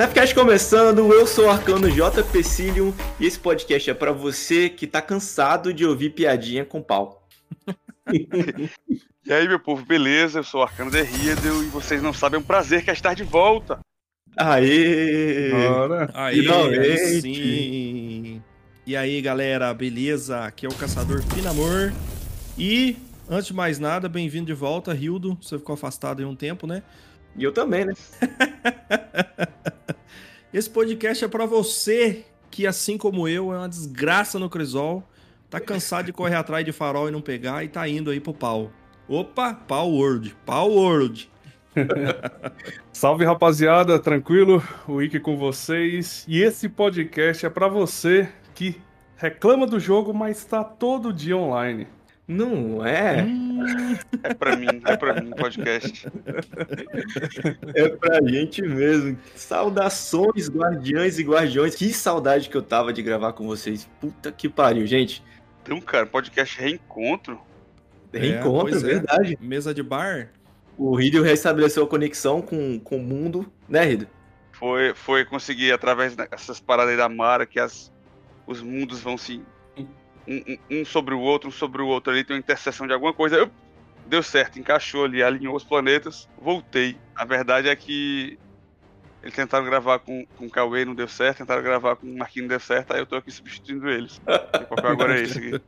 Nefcast começando, eu sou o Arcano J. Pecilium e esse podcast é para você que tá cansado de ouvir piadinha com pau. e aí, meu povo, beleza? Eu sou o Arcano Derriedel e vocês não sabem o prazer que é estar de volta. Aê! Bora! Aê, Finalmente! Sim! E aí, galera, beleza? Aqui é o Caçador Finamor. E, antes de mais nada, bem-vindo de volta, Rildo. Você ficou afastado aí um tempo, né? E eu também, né? Esse podcast é para você que, assim como eu, é uma desgraça no Crisol, tá cansado de correr atrás de farol e não pegar e tá indo aí pro pau. Opa, pau world, pau world. Salve rapaziada, tranquilo? O Ike com vocês. E esse podcast é para você que reclama do jogo, mas tá todo dia online. Não é? Hum. É pra mim, é pra mim podcast. É pra gente mesmo. Saudações, guardiães e guardiões. Que saudade que eu tava de gravar com vocês. Puta que pariu, gente. Então, cara, podcast reencontro. Reencontro, é, verdade. É. Mesa de bar. O Riddle restabeleceu a conexão com, com o mundo, né, Riddle? Foi, foi conseguir, através dessas paradas aí da Mara, que as, os mundos vão se um, um, sobre o outro, um sobre o outro ali, tem uma interseção de alguma coisa. Eu, deu certo, encaixou ali, alinhou os planetas, voltei. A verdade é que eles tentaram gravar com, com o Cauê, não deu certo, tentaram gravar com o Marquinhos, não deu certo, aí eu tô aqui substituindo eles. O papel agora é esse aqui.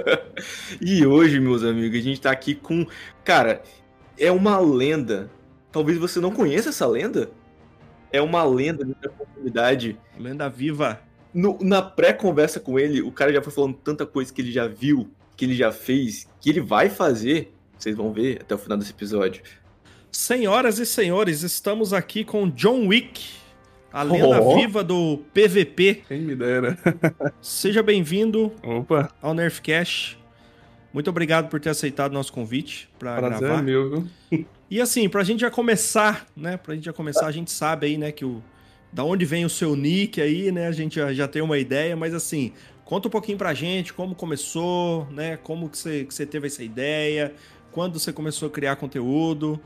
e hoje, meus amigos, a gente tá aqui com. Cara, é uma lenda. Talvez você não conheça essa lenda. É uma lenda da comunidade. Lenda viva no, na pré-conversa com ele, o cara já foi falando tanta coisa que ele já viu, que ele já fez, que ele vai fazer. Vocês vão ver até o final desse episódio. Senhoras e senhores, estamos aqui com John Wick, a lenda oh. viva do PVP. Quem me dera. Seja bem-vindo ao Nerf Cash. Muito obrigado por ter aceitado nosso convite para gravar. É meu, viu? E assim, pra gente já começar, né? Pra gente já começar, a gente sabe aí, né, que o da onde vem o seu nick aí, né? A gente já, já tem uma ideia, mas assim, conta um pouquinho pra gente como começou, né? Como que você, que você teve essa ideia, quando você começou a criar conteúdo.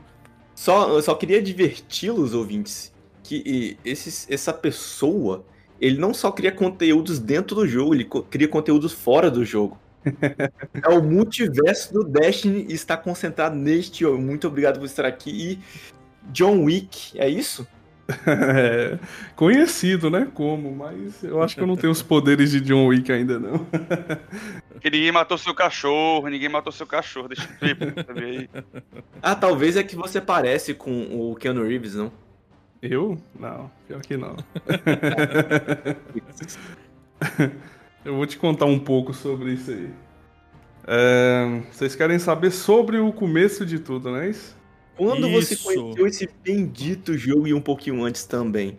Só, eu só queria diverti-los, ouvintes, que esses, essa pessoa, ele não só cria conteúdos dentro do jogo, ele cria conteúdos fora do jogo. é o multiverso do Destiny está concentrado neste. Muito obrigado por estar aqui. E John Wick, é isso? É, conhecido, né? Como, mas eu acho que eu não tenho os poderes de John Wick ainda, não. Que ninguém matou seu cachorro, ninguém matou seu cachorro, deixa eu ver aí. Ah, talvez é que você parece com o Keanu Reeves, não? Eu? Não, pior que não. eu vou te contar um pouco sobre isso aí. É, vocês querem saber sobre o começo de tudo, não é isso? Quando Isso. você conheceu esse bendito jogo e um pouquinho antes também?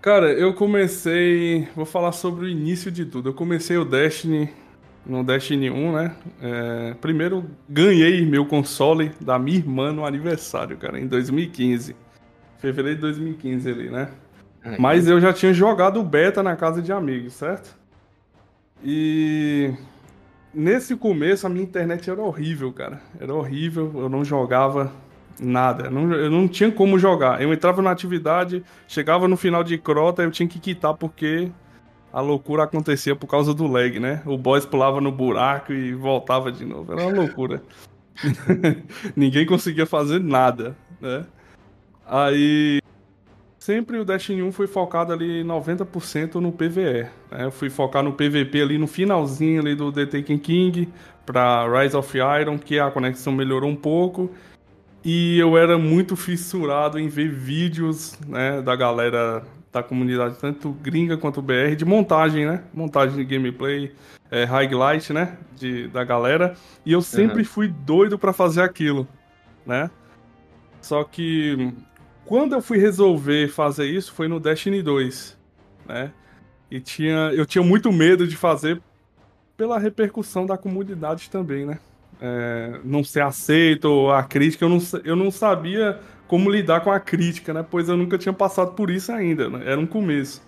Cara, eu comecei. Vou falar sobre o início de tudo. Eu comecei o Destiny no Destiny 1, né? É, primeiro ganhei meu console da minha irmã no aniversário, cara, em 2015. Fevereiro de 2015 ali, né? Ai, Mas eu já tinha jogado beta na casa de amigos, certo? E nesse começo a minha internet era horrível, cara. Era horrível, eu não jogava Nada. Eu não, eu não tinha como jogar. Eu entrava na atividade, chegava no final de crota, eu tinha que quitar porque a loucura acontecia por causa do lag, né? O boss pulava no buraco e voltava de novo. Era uma loucura. Ninguém conseguia fazer nada, né? Aí sempre o Destiny 1 foi focado ali 90% no PvE. Né? Eu fui focar no PvP ali no finalzinho ali do The Taken King para Rise of Iron, que a conexão melhorou um pouco. E eu era muito fissurado em ver vídeos né, da galera da comunidade, tanto gringa quanto BR, de montagem, né? Montagem de gameplay, é, highlight, né? De, da galera. E eu sempre uhum. fui doido para fazer aquilo, né? Só que quando eu fui resolver fazer isso foi no Destiny 2, né? E tinha, eu tinha muito medo de fazer pela repercussão da comunidade também, né? É, não ser aceito, ou a crítica, eu não, eu não sabia como lidar com a crítica, né? Pois eu nunca tinha passado por isso ainda, né? Era um começo.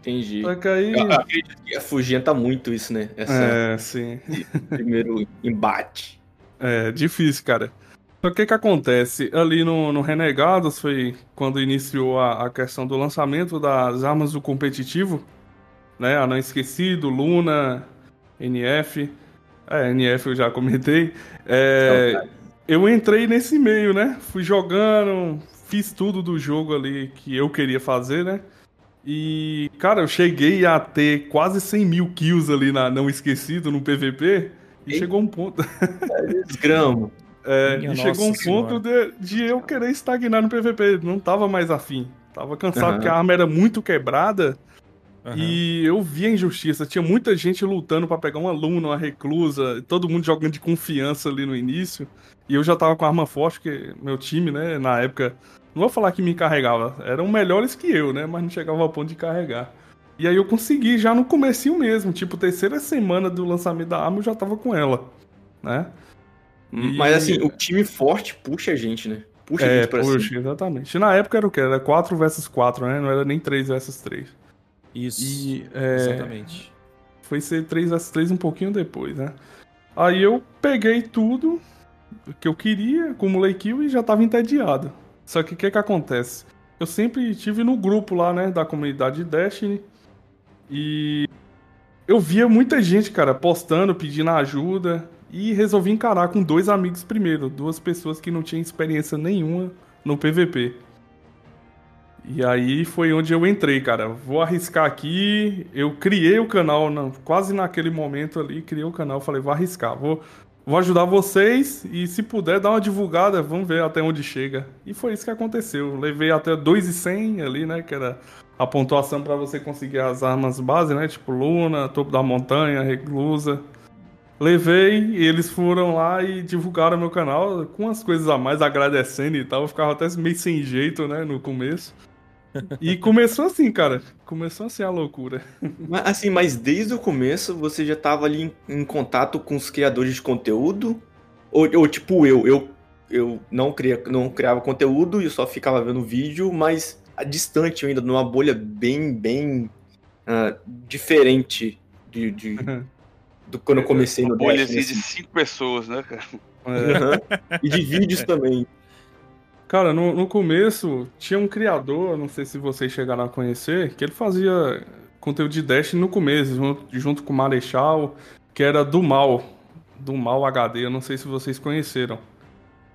Entendi. Só que aí... Eu acredito que afugenta muito isso, né? Essa... É, sim. Primeiro embate. É, difícil, cara. Só que o que acontece? Ali no, no Renegados foi quando iniciou a, a, questão do lançamento das armas do competitivo, né? A Não Esquecido, Luna, NF. É, NF eu já comentei. É, eu entrei nesse meio, né? Fui jogando, fiz tudo do jogo ali que eu queria fazer, né? E, cara, eu cheguei a ter quase 100 mil kills ali na Não Esquecido, no PVP. E chegou um ponto. Desgramo. É, e chegou um ponto de, de, eu querer estagnar no PVP. Não tava mais afim. Tava cansado uhum. porque a arma era muito quebrada. Uhum. E eu vi a injustiça. Tinha muita gente lutando para pegar um aluno, uma reclusa, todo mundo jogando de confiança ali no início. E eu já tava com arma forte, porque meu time, né, na época, não vou falar que me carregava, eram melhores que eu, né, mas não chegava ao ponto de carregar. E aí eu consegui já no comecinho mesmo, tipo, terceira semana do lançamento da arma eu já tava com ela, né? E... Mas assim, o time forte puxa a gente, né? Puxa é, a gente pra puxa, cima. exatamente. Na época era o quê? Era 4 versus 4, né? Não era nem 3 versus 3. Isso. E, é... Exatamente. Foi ser 3 versus 3 um pouquinho depois, né? Aí eu peguei tudo que eu queria, acumulei kill e já tava entediado. Só que o que que acontece? Eu sempre tive no grupo lá, né, da comunidade Destiny. E eu via muita gente, cara, postando, pedindo ajuda. E resolvi encarar com dois amigos primeiro, duas pessoas que não tinham experiência nenhuma no PVP. E aí foi onde eu entrei, cara. Vou arriscar aqui. Eu criei o canal, não, quase naquele momento ali, criei o canal. Falei, vou arriscar, vou, vou ajudar vocês e se puder dar uma divulgada, vamos ver até onde chega. E foi isso que aconteceu. Levei até 2,100 ali, né? Que era a pontuação para você conseguir as armas base, né? Tipo Luna, Topo da Montanha, Reclusa. Levei e eles foram lá e divulgaram meu canal com as coisas a mais, agradecendo e tal. Eu ficava até meio sem jeito, né, no começo. E começou assim, cara. Começou assim a loucura. Mas, assim, mas desde o começo você já estava ali em, em, contato com os criadores de conteúdo? Ou, ou, tipo eu, eu, eu não, cria, não criava conteúdo e só ficava vendo vídeo, mas distante ainda, numa bolha bem, bem uh, diferente de, de, do quando eu comecei no Bolha assim, de cinco pessoas, né, cara? É. e de vídeos também. Cara, no, no começo tinha um criador, não sei se vocês chegaram a conhecer, que ele fazia conteúdo de Dash no começo, junto, junto com o Marechal, que era do Mal. Do Mal HD, eu não sei se vocês conheceram.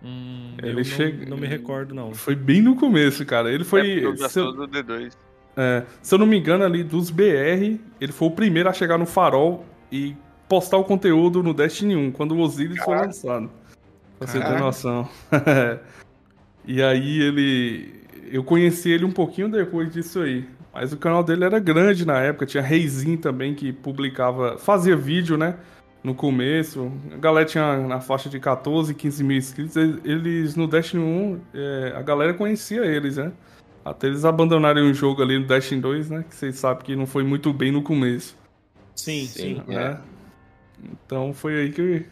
Hum, ele chega... não, não me recordo, não. Foi bem no começo, cara. Ele foi. É se eu... do D2. É, se eu não me engano, ali dos BR, ele foi o primeiro a chegar no farol e postar o conteúdo no Destiny 1, quando o Osiris foi lançado. Pra você ter noção. e aí ele. Eu conheci ele um pouquinho depois disso aí. Mas o canal dele era grande na época, tinha Reizinho também que publicava, fazia vídeo, né? No começo. A galera tinha na faixa de 14, 15 mil inscritos. Eles no Destiny 1, é, a galera conhecia eles, né? Até eles abandonarem o jogo ali no Destiny 2, né? Que vocês sabem que não foi muito bem no começo. Sim, sim. sim é. Então foi aí que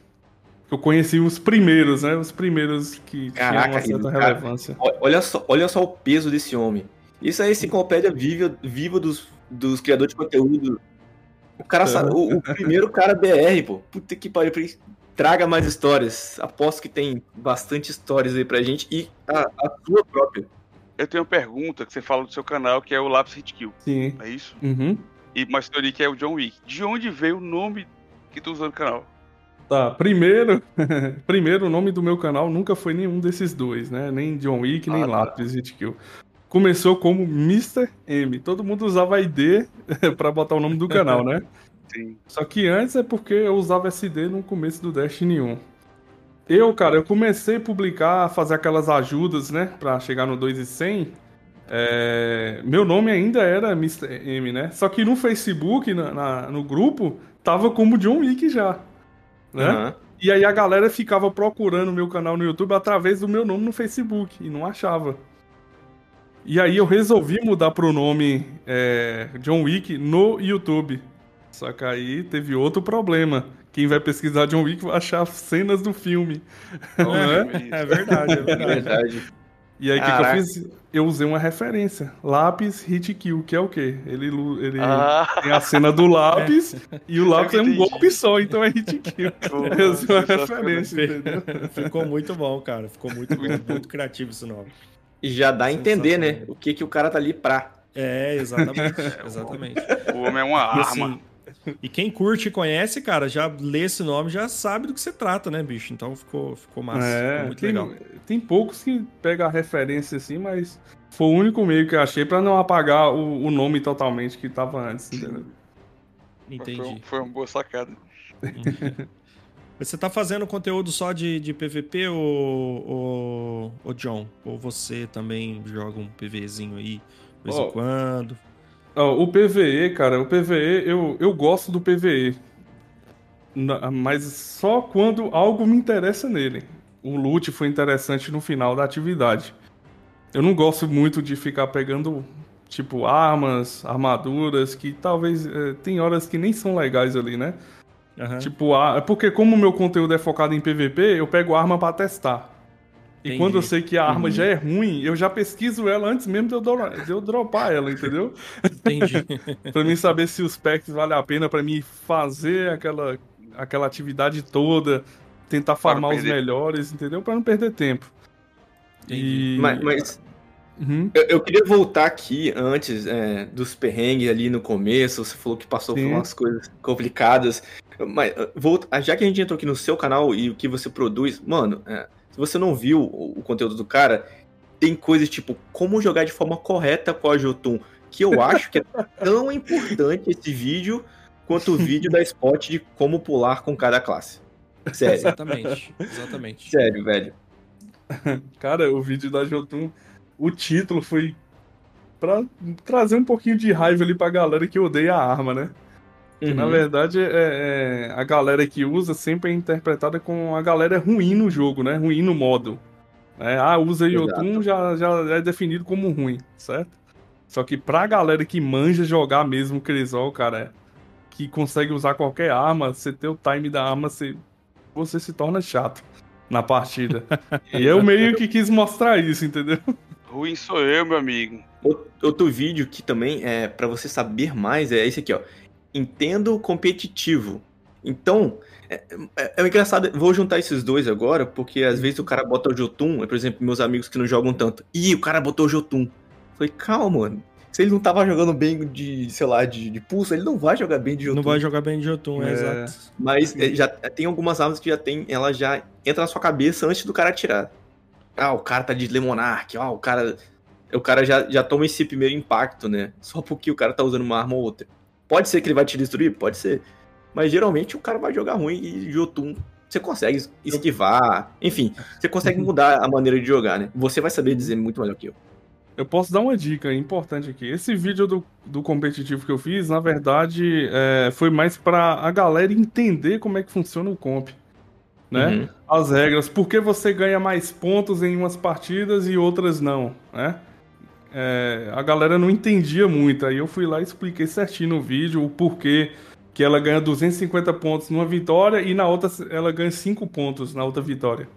eu conheci os primeiros, né? Os primeiros que Caraca, tinham uma certa cara, relevância. Olha só, olha só o peso desse homem. Isso é a enciclopédia viva, viva dos, dos criadores de conteúdo. O cara sabe, o, o, primeiro cara BR, pô. Puta que pariu. Traga mais histórias. Aposto que tem bastante histórias aí pra gente e a, a sua própria. Eu tenho uma pergunta que você fala do seu canal, que é o Lápis Hit Kill. Sim. É isso? Uhum. E uma história que é o John Wick. De onde veio o nome que tu usou no canal? Tá, primeiro, primeiro o nome do meu canal nunca foi nenhum desses dois, né? Nem John Wick, nem ah, tá. Lápis Hitkill. Começou como Mr. M. Todo mundo usava ID para botar o nome do canal, né? Sim. Só que antes é porque eu usava SD no começo do Destiny 1. Eu, cara, eu comecei a publicar, fazer aquelas ajudas, né? Pra chegar no 2 e 100. É... Meu nome ainda era Mr. M, né? Só que no Facebook, na, na, no grupo, tava como John Wick já. Né? Uhum. E aí a galera ficava procurando meu canal no YouTube através do meu nome no Facebook e não achava. E aí eu resolvi mudar pro nome é, John Wick no YouTube. Só que aí teve outro problema. Quem vai pesquisar John Wick vai achar cenas do filme. Oh, é? é verdade, é verdade. E aí, o que, que eu fiz? Eu usei uma referência. Lápis hit kill, que é o quê? Ele, ele ah. tem a cena do lápis e o lápis é um golpe só, então é hit kill. eu usei uma referência, entendeu? Ficou muito bom, cara. Ficou muito bom, muito criativo esse nome. E já dá a entender, né? O que, que o cara tá ali pra. É, exatamente. exatamente. O homem é uma arma. Assim, e quem curte e conhece, cara, já lê esse nome, já sabe do que se trata, né, bicho? Então ficou, ficou massa, é, ficou muito tem, legal. Tem poucos que pegam a referência assim, mas foi o único meio que eu achei para não apagar o, o, nome totalmente que tava antes, entendeu? Entendi. Foi, foi uma boa sacada. Você tá fazendo conteúdo só de, de PVP ou, ou, ou, John? Ou você também joga um PVzinho aí de vez oh, em quando? Oh, o PVE, cara, o PVE, eu, eu gosto do PVE. Mas só quando algo me interessa nele. O loot foi interessante no final da atividade. Eu não gosto muito de ficar pegando, tipo, armas, armaduras, que talvez. É, tem horas que nem são legais ali, né? Uhum. Tipo, a, porque como o meu conteúdo é focado em PVP, eu pego arma para testar. Entendi. E quando eu sei que a arma uhum. já é ruim, eu já pesquiso ela antes mesmo de eu, do, de eu dropar ela, entendeu? Entendi. pra mim saber se os packs valem a pena para mim fazer aquela, aquela atividade toda, tentar farmar os melhores, entendeu? Para não perder tempo. E... Mas, mas uhum. eu, eu, queria voltar aqui antes é, dos perrengues ali no começo. Você falou que passou Sim. por umas coisas complicadas. Mas volta, já que a gente entrou aqui no seu canal e o que você produz, mano, é, se você não viu o, o conteúdo do cara, tem coisas tipo como jogar de forma correta com a Jotun, que eu acho que é tão importante esse vídeo quanto o vídeo da spot de como pular com cada classe. Sério. Exatamente, exatamente. Sério, velho. Cara, o vídeo da Jotun, o título foi pra trazer um pouquinho de raiva ali pra galera que odeia a arma, né? Que, uhum. na verdade, é, é, a galera que usa sempre é interpretada como a galera ruim no jogo, né? Ruim no modo. É, ah, usa Yotun já, já é definido como ruim, certo? Só que pra galera que manja jogar mesmo Crisol, cara, é, que consegue usar qualquer arma, você ter o time da arma, você, você se torna chato na partida. e eu meio que quis mostrar isso, entendeu? Ruim sou eu, meu amigo. Outro vídeo que também é para você saber mais é esse aqui, ó. Entendo competitivo. Então, é, é, é, engraçado, vou juntar esses dois agora, porque às vezes o cara bota o Jotun, por exemplo, meus amigos que não jogam tanto. Ih, o cara botou o Jotun. Falei, calma, mano. Se ele não tava jogando bem de, sei lá, de, de pulso, ele não vai jogar bem de Jotun. Não vai jogar bem de Jotun, é, é exato. Mas é, já tem algumas armas que já tem, ela já entra na sua cabeça antes do cara atirar. Ah, o cara tá de Lemonark, ó, o cara. O cara já, já toma esse primeiro impacto, né? Só porque o cara tá usando uma arma ou outra. Pode ser que ele vai te destruir? Pode ser. Mas geralmente o cara vai jogar ruim e Jotun você consegue esquivar. Enfim, você consegue mudar a maneira de jogar, né? Você vai saber dizer muito melhor que eu. Eu posso dar uma dica importante aqui. Esse vídeo do, do competitivo que eu fiz, na verdade, é, foi mais para a galera entender como é que funciona o comp. Né? Uhum. As regras, por que você ganha mais pontos em umas partidas e outras não, né? É, a galera não entendia muito. Aí eu fui lá e expliquei certinho no vídeo o porquê que ela ganha 250 pontos numa vitória e na outra ela ganha 5 pontos na outra vitória.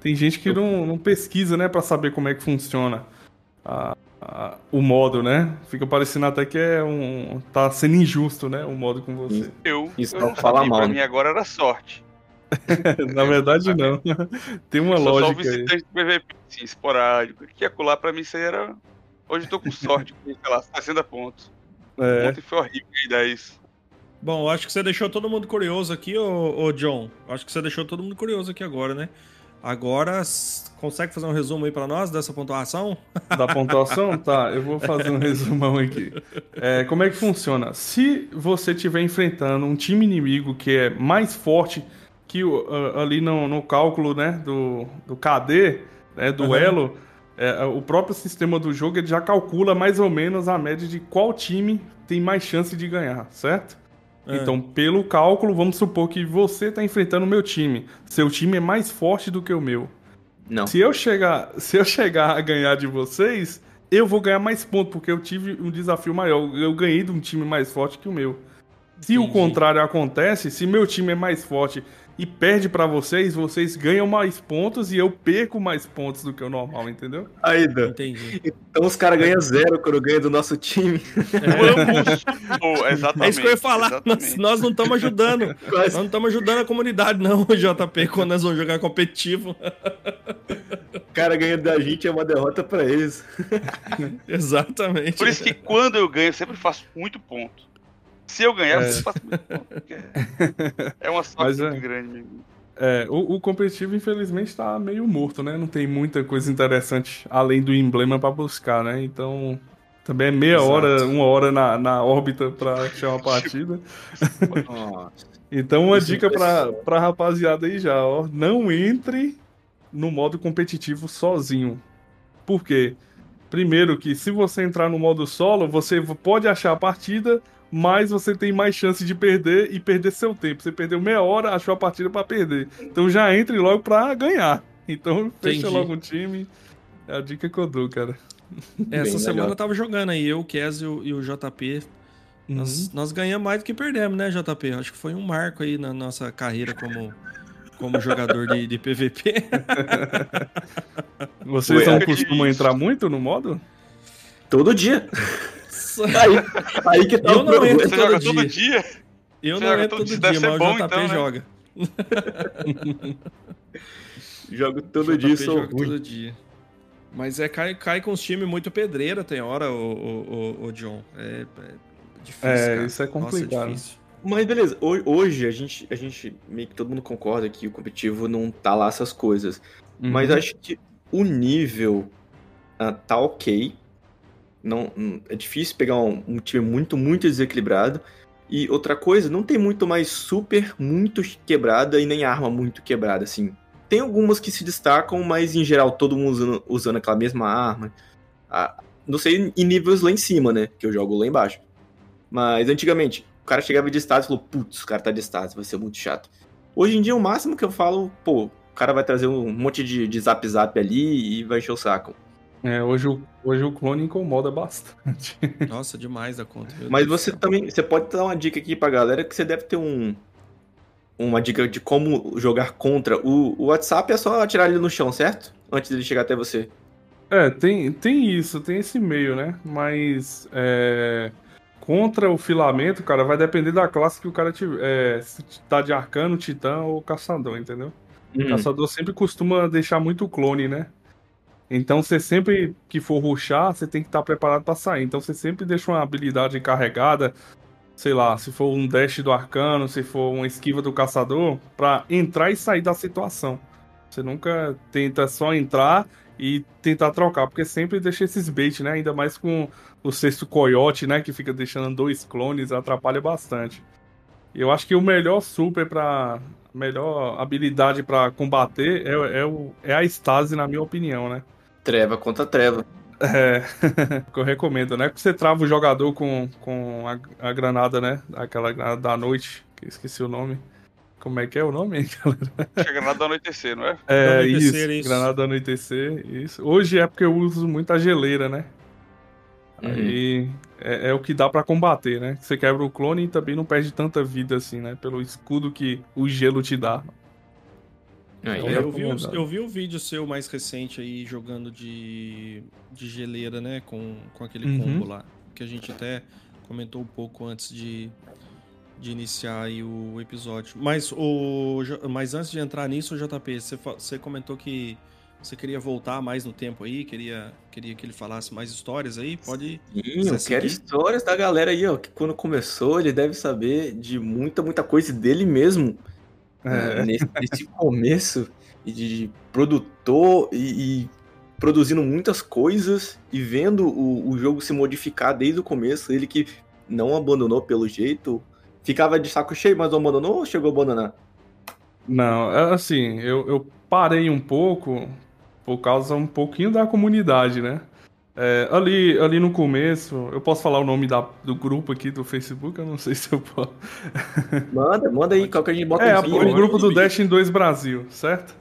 Tem gente que não, não pesquisa, né, para saber como é que funciona a, a, o modo, né? Fica parecendo até que é um. tá sendo injusto, né? O modo com você. Eu, Isso eu não fala mal. Pra mim agora era sorte. Na verdade, não. Tem uma eu lógica. Só o visitante aí. PVP, assim, esporádico. Que acular pra mim isso aí era Hoje eu tô com sorte, com, sei lá, 60 pontos. É. Ontem foi horrível aí 10. Bom, acho que você deixou todo mundo curioso aqui, ô, ô John. Acho que você deixou todo mundo curioso aqui agora, né? Agora, consegue fazer um resumo aí para nós dessa pontuação? Da pontuação? tá, eu vou fazer um resumão aqui. É, como é que funciona? Se você estiver enfrentando um time inimigo que é mais forte que o, ali no, no cálculo né, do, do KD, né, duelo, uhum é, o próprio sistema do jogo ele já calcula mais ou menos a média de qual time tem mais chance de ganhar, certo? É. Então, pelo cálculo, vamos supor que você está enfrentando o meu time. Seu time é mais forte do que o meu. Não. Se eu chegar, se eu chegar a ganhar de vocês, eu vou ganhar mais pontos, porque eu tive um desafio maior. Eu ganhei de um time mais forte que o meu. Se Entendi. o contrário acontece, se meu time é mais forte e perde para vocês, vocês ganham mais pontos e eu perco mais pontos do que o normal, entendeu? Aí, Dan. Entendi. Então os caras ganham zero quando ganham do nosso time. Vamos! Oh, exatamente. É isso que eu ia falar. Nós, nós não estamos ajudando. Quase. Nós não estamos ajudando a comunidade, não, JP, quando nós vamos jogar competitivo. O cara ganha da gente é uma derrota pra eles. Exatamente. Por isso que quando eu ganho, eu sempre faço muito ponto. Se eu ganhar, eu É. sempre faço muito É uma sorte Mas é. muito grande mesmo. É, o, o competitivo, infelizmente, tá meio morto, né? Não tem muita coisa interessante além do emblema pra buscar, né? Então, também é meia Exato. hora, uma hora na, na órbita pra achar uma partida. Nossa. Então, uma Isso dica é pra, pra rapaziada aí já, ó. Não entre no modo competitivo sozinho. Por quê? Primeiro que se você entrar no modo solo, você pode achar a partida, mas você tem mais chance de perder e perder seu tempo. Você perdeu meia hora, achou a partida pra perder. Então já entre logo pra ganhar. Então fecha Entendi. logo um time. É a dica que eu dou, cara. Essa Bem semana melhor. eu tava jogando aí, eu, o Kes e o, o JP. Nós, nós ganhamos mais do que perdemos, né, JP? Acho que foi um marco aí na nossa carreira como, como jogador de, de PVP. Vocês Foi não costumam entrar muito no modo? Todo dia. Aí, aí que tá Eu o não entro Você todo joga dia. todo dia? Eu Você não entro todo todo dia, mas ser o bom, JP então, né? joga. Jogo todo JP dia, sou joga ruim. todo dia. Mas é, cai, cai com os times muito pedreira, tem hora, o, o, o, o John. É, é difícil. É, cara. isso é Nossa, complicado. difícil. Mas beleza, ho- hoje a gente, a gente meio que todo mundo concorda que o competitivo não tá lá essas coisas. Mas Uhum. acho que o nível ah, tá ok. Não, hum, é difícil pegar um, um time muito, muito desequilibrado. E outra coisa, não tem muito mais super muito quebrada e nem arma muito quebrada, assim. Tem algumas que se destacam, mas em geral todo mundo usando, usando aquela mesma arma. Não sei em níveis lá em cima, né? Que eu jogo lá embaixo. Mas antigamente, o cara chegava de status e falou, putz, o cara tá de status, vai ser muito chato. Hoje em dia, o máximo que eu falo, pô, o cara vai trazer um monte de, de zap zap ali e vai encher o saco. É, hoje, o- hoje o clone incomoda bastante. Nossa, demais da conta. meu Mas Deus você céu. também, você pode dar uma dica aqui pra galera que você deve ter um uma dica de como jogar contra. O, o WhatsApp é só atirar ele no chão, certo? Antes dele chegar até você. É, tem, tem isso, tem esse meio, né? Mas é, contra o filamento, cara, vai depender da classe que o cara tiver. É, se tá de arcano, titã ou caçador, entendeu? O caçador sempre costuma deixar muito clone, né? Então você sempre que for ruxar, você tem que estar preparado pra sair. Então você sempre deixa uma habilidade carregada, sei lá, se for um dash do arcano, se for uma esquiva do caçador, pra entrar e sair da situação. Você nunca tenta só entrar e tentar trocar, porque sempre deixa esses bait, né? Ainda mais com o sexto coiote, né? Que fica deixando dois clones, atrapalha bastante. Eu acho que o melhor super pra. melhor habilidade pra combater é, é, o, é a estase, na minha opinião, né? Treva contra treva. É, que eu recomendo, né? Porque você trava o jogador com, com a, a granada, né? Aquela granada da noite, que eu esqueci o nome. Como é que é o nome? Chega nada do anoitecer, não é? É, Do isso, anoitecer, isso. Granada do anoitecer, isso. Hoje é porque eu uso muito a geleira, né? Uhum. Aí é, é o que dá pra combater, né? Você quebra o clone e também não perde tanta vida assim, né? Pelo escudo que o gelo te dá. Aí, Então, eu, vi, eu vi o vídeo seu mais recente aí jogando de, de geleira, né? Com, com aquele Uhum. combo lá. Que a gente até comentou um pouco antes de, de iniciar aí o episódio. Mas, o, mas antes de entrar nisso, JP, você, você comentou que você queria voltar mais no tempo aí, queria, queria que ele falasse mais histórias aí. Pode. Sim, eu quero histórias da galera aí, ó. Que quando começou, ele deve saber de muita, muita coisa dele mesmo. É. né, nesse, nesse começo de produtor e, e produzindo muitas coisas e vendo o, o jogo se modificar desde o começo. Ele que não abandonou pelo jeito. Ficava de saco cheio, mas não abandonou ou chegou a abandonar? Não, é assim, eu, eu parei um pouco por causa um pouquinho da comunidade, né? É, ali, ali no começo, eu posso falar o nome da, do grupo aqui do Facebook? Eu não sei se eu posso. Manda, manda aí, qual que a gente bota É, um o grupo do Destiny 2 Brasil, certo?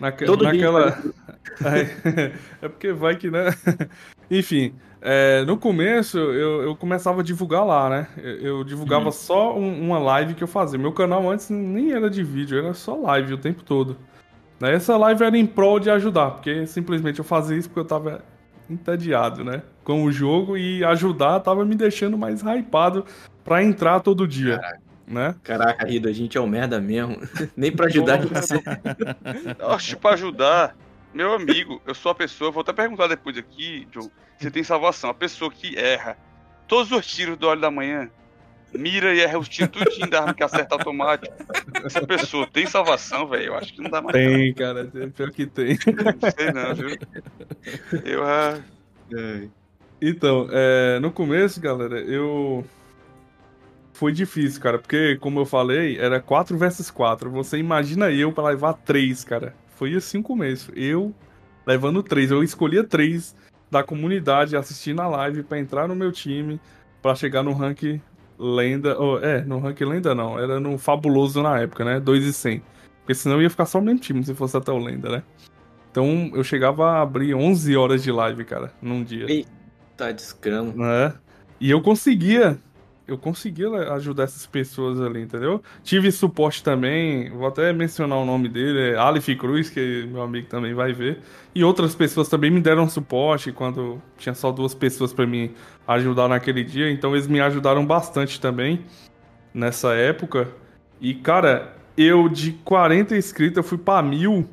Naque- Todo naquela. dia. É, é porque vai que, né? Enfim, É, no começo, eu, eu começava a divulgar lá, né? Eu, eu divulgava Uhum. só um- uma live que eu fazia. Meu canal antes nem era de vídeo, era só live o tempo todo. Né? Essa live era em prol de ajudar, porque simplesmente eu fazia isso porque eu tava entediado, né? Com o jogo e ajudar tava me deixando mais hypado pra entrar todo dia, né? Caraca, Rida, a gente é um merda mesmo. Nem pra ajudar a gente serve. Oxe, pra ajudar, meu amigo, eu sou a pessoa, vou até perguntar depois aqui, John, se tem salvação. A pessoa que erra todos os tiros do óleo da manhã, mira e erra os tiros tudinho da arma que acerta automático. Essa pessoa tem salvação, velho? Eu acho que não dá mais. Tem, cara, pior que tem. Não sei não, viu? Eu, ah, Então, é, no começo, galera, eu. Foi difícil, cara, porque, como eu falei, era 4 versus 4. Você imagina eu pra levar 3, cara. Foi assim o começo. Eu levando 3. Eu escolhia 3 da comunidade assistindo a live pra entrar no meu time, pra chegar no rank lenda. ou, é, no rank lenda não. Era no fabuloso na época, né? 2 e 100. Porque senão eu ia ficar só no mesmo time se fosse até o lenda, né? Então eu chegava a abrir 11 horas de live, cara, num dia. Tá desgrama. né? E eu conseguia, eu conseguia ajudar essas pessoas ali, entendeu? Tive suporte também, vou até mencionar o nome dele, é Aleph Cruz, que meu amigo também vai ver. E outras pessoas também me deram suporte quando tinha só duas pessoas pra me ajudar naquele dia, então eles me ajudaram bastante também nessa época. E cara, eu de 40 inscritos eu fui pra mil.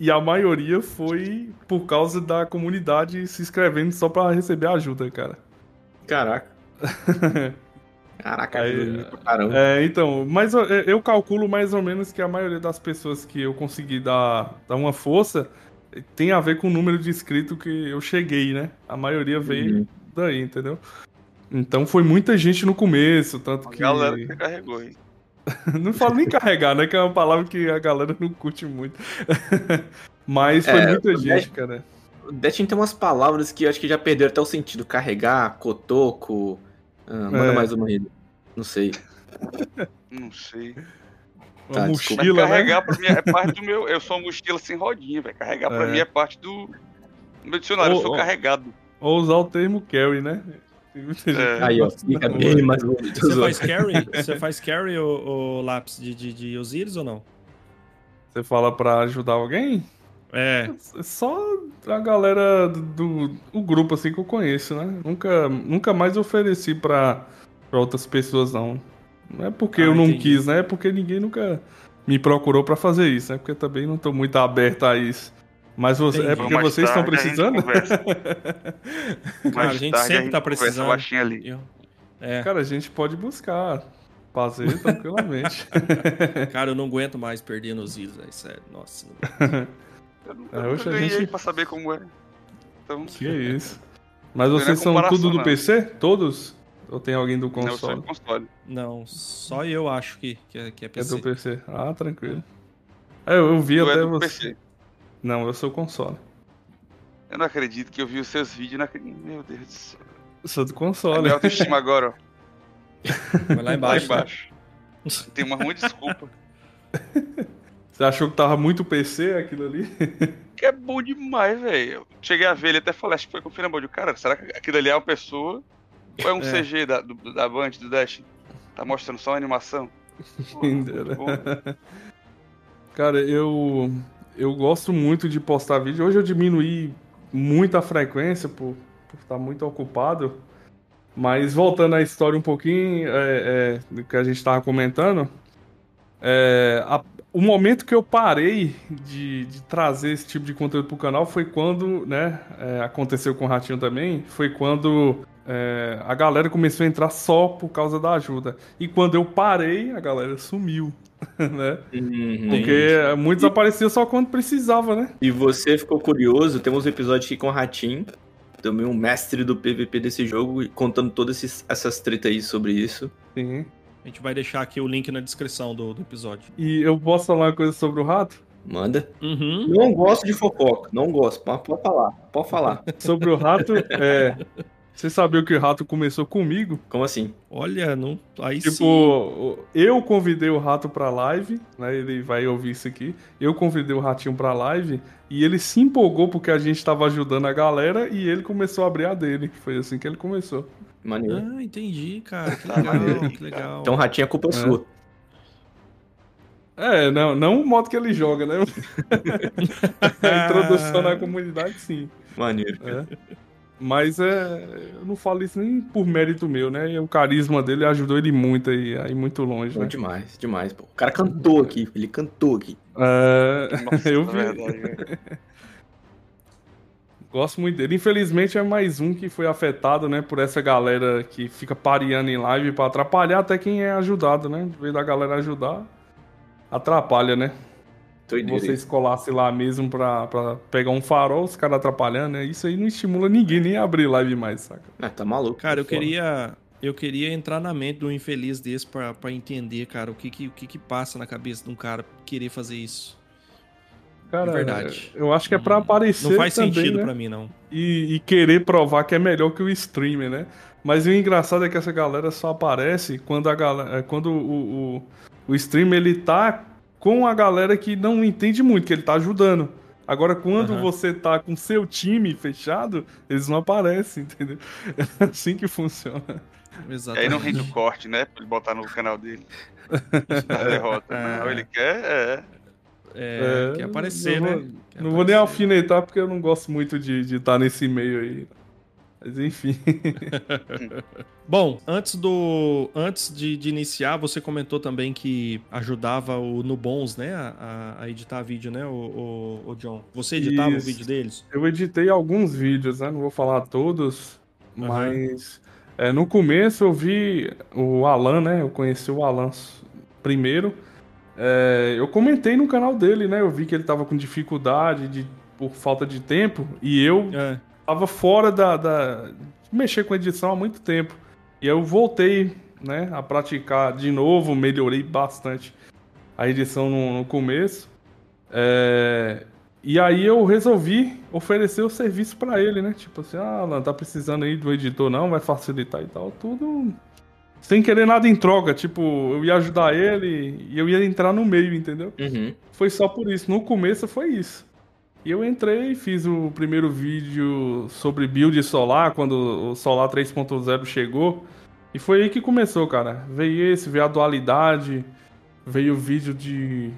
E a maioria foi por causa da comunidade se inscrevendo só pra receber ajuda, cara. Caraca. Caraca, Aí, caramba. É, então, mas eu, eu calculo mais ou menos que a maioria das pessoas que eu consegui dar, dar uma força tem a ver com o número de inscritos que eu cheguei, né? A maioria veio Uhum. Daí, entendeu? Então foi muita gente no começo, tanto a que. galera que carregou, hein? Não falo nem carregar, né? Que é uma palavra que a galera não curte muito. Mas foi É, muita gente, cara. O Destiny tem umas palavras que eu acho que já perderam até o sentido. Carregar, cotoco. ah, manda É. mais uma aí. Não sei. Não sei. Uma Tá, desculpa. Mas mochila, né? carregar pra mim é parte do meu. Eu sou uma mochila sem rodinha, velho. Carregar pra É. mim é parte do. do meu dicionário, eu Ô, sou ô. carregado. Ou usar o termo carry, né? É. Aí, ó. Fica bem mais bonito. Você faz carry? Você faz carry, o, lápis de, de, de Osiris ou não? Você fala pra ajudar alguém? É. É Só a galera do, do- o grupo assim que eu conheço, né? Nunca, nunca mais ofereci pra, pra outras pessoas, não. Não é porque Ah, eu não entendi. quis, né? É porque ninguém nunca me procurou pra fazer isso, né? Porque eu também não tô muito aberto a isso. Mas você, é porque Mais vocês estão tarde a gente precisando? a gente sempre tá conversa precisando. baixinho ali. Eu- É. Cara, a gente pode buscar fazer tranquilamente. Cara, eu não aguento mais perder nos Osiris, velho. Sério. Nossa. não- Eu nunca, É, nunca hoje a gente- pra saber como é. Então, que isso. Mas Não é vocês são tudo do não. PC? Todos? Ou tem alguém do não, console? de console. Não, só eu acho que, que, é, que é É PC. do PC. Ah, tranquilo. É, eu, eu vi Tu até é do você. PC. Não, eu sou console. Eu não acredito que eu vi os seus vídeos naquele. Meu Deus do céu. Eu sou do console. minha autoestima agora, ó. Vai lá Lá embaixo. embaixo. Tem uma ruim desculpa. Você achou que tava muito PC aquilo ali? Que é bom demais, velho. Cheguei a ver ele até falei, acho que foi com o Finambode. Cara, será que aquilo ali é uma pessoa? Ou é um É. CG da, do, da Band, do Dash? Tá mostrando só uma animação? Pô, bom. Cara, eu eu gosto muito de postar vídeo. Hoje eu diminuí muito a frequência por por estar muito ocupado. Mas voltando à história um pouquinho, é, é, do que a gente estava comentando, é, a- o momento que eu parei de, de trazer esse tipo de conteúdo pro canal foi quando, né, é, aconteceu com o Ratinho também, foi quando é, a galera começou a entrar só por causa da ajuda. E quando eu parei, a galera sumiu, né? Uhum. Porque muitos apareciam só quando precisava, né? E você ficou curioso, temos um episódio aqui com o Ratim, também um mestre do PVP desse jogo, contando todas esses- essas tretas aí sobre isso. Sim. A gente vai deixar aqui o link na descrição do, do episódio. E eu posso falar uma coisa sobre o rato? Manda. Uhum. Não gosto de fofoca, não gosto. Pode falar, pode falar. Sobre o rato, é. Você sabia que o rato começou comigo? Como assim? Olha, não. Aí tipo, sim. eu convidei o rato pra live, né? Ele vai ouvir isso aqui. Eu convidei o ratinho pra live e ele se empolgou porque a gente tava ajudando a galera e ele começou a abrir a dele. Foi assim que ele começou. Maneiro. Ah, entendi, cara. Que legal, que legal. Então, ratinho, a culpa é, é. sua. É, não, não o modo que ele joga, né? a introdução na comunidade, sim. Maneiro. É. Mas é, eu não falo isso nem por mérito meu, né? O carisma dele ajudou ele muito aí, aí muito longe, né? Demais, demais. Pô. O cara cantou aqui, ele cantou aqui. É, Nossa, eu vi. Verdade, Gosto muito dele. Infelizmente é mais um que foi afetado, né, por essa galera que fica pareando em live para atrapalhar até quem é ajudado, né? De vez da galera ajudar, atrapalha, né? Você escolasse lá mesmo pra, pra pegar um farol, os caras atrapalhando, né? Isso aí não estimula ninguém nem a abrir live mais, saca? Ah, tá maluco. Cara, eu queria. Eu queria entrar na mente de um infeliz desse pra, pra entender, cara, o que que, o que que passa na cabeça de um cara querer fazer isso. Cara, é verdade. Eu acho que é pra aparecer. Não faz também, sentido né? pra mim, não. E, e, querer provar que é melhor que o streamer, né? Mas o engraçado é que essa galera só aparece quando a galera. É, quando o, o, o streamer ele tá com a galera que não entende muito, que ele tá ajudando. Agora, quando uhum. você tá com seu time fechado, eles não aparecem, entendeu? É assim que funciona. Exatamente. Aí não rende o corte, né? Pra ele botar no canal dele. Na derrota. É. Não, ele quer, é. É, é, quer aparecer, não né? Vou, quer não vou nem alfinetar porque eu não gosto muito de estar de tá nesse meio aí. Mas enfim. Bom, antes do. Antes de, de, iniciar, você comentou também que ajudava o Nubons, né? A, a editar vídeo, né, o, o, o John? Você editava Isso. o vídeo deles? Eu editei alguns vídeos, né? Não vou falar todos, uhum. mas. É, no começo eu vi o Alan, né? Eu conheci o Alan primeiro. É, eu comentei no canal dele, né? Eu vi que ele tava com dificuldade de, por falta de tempo. E eu é. Tava fora da, da, mexer com edição há muito tempo. E eu voltei, né, a praticar de novo, melhorei bastante a edição no, no começo. É, e aí eu resolvi oferecer o serviço para ele, né? Tipo assim, ah, Alan, tá precisando aí do editor não, vai facilitar e tal. Tudo sem querer nada em troca. Tipo, eu ia ajudar ele e eu ia entrar no meio, entendeu? Uhum. Foi só por isso. No começo foi isso. E eu entrei, fiz o primeiro vídeo sobre build solar, quando o Solar 3.0 chegou. E foi aí que começou, cara. Veio esse, veio a dualidade, veio o vídeo de.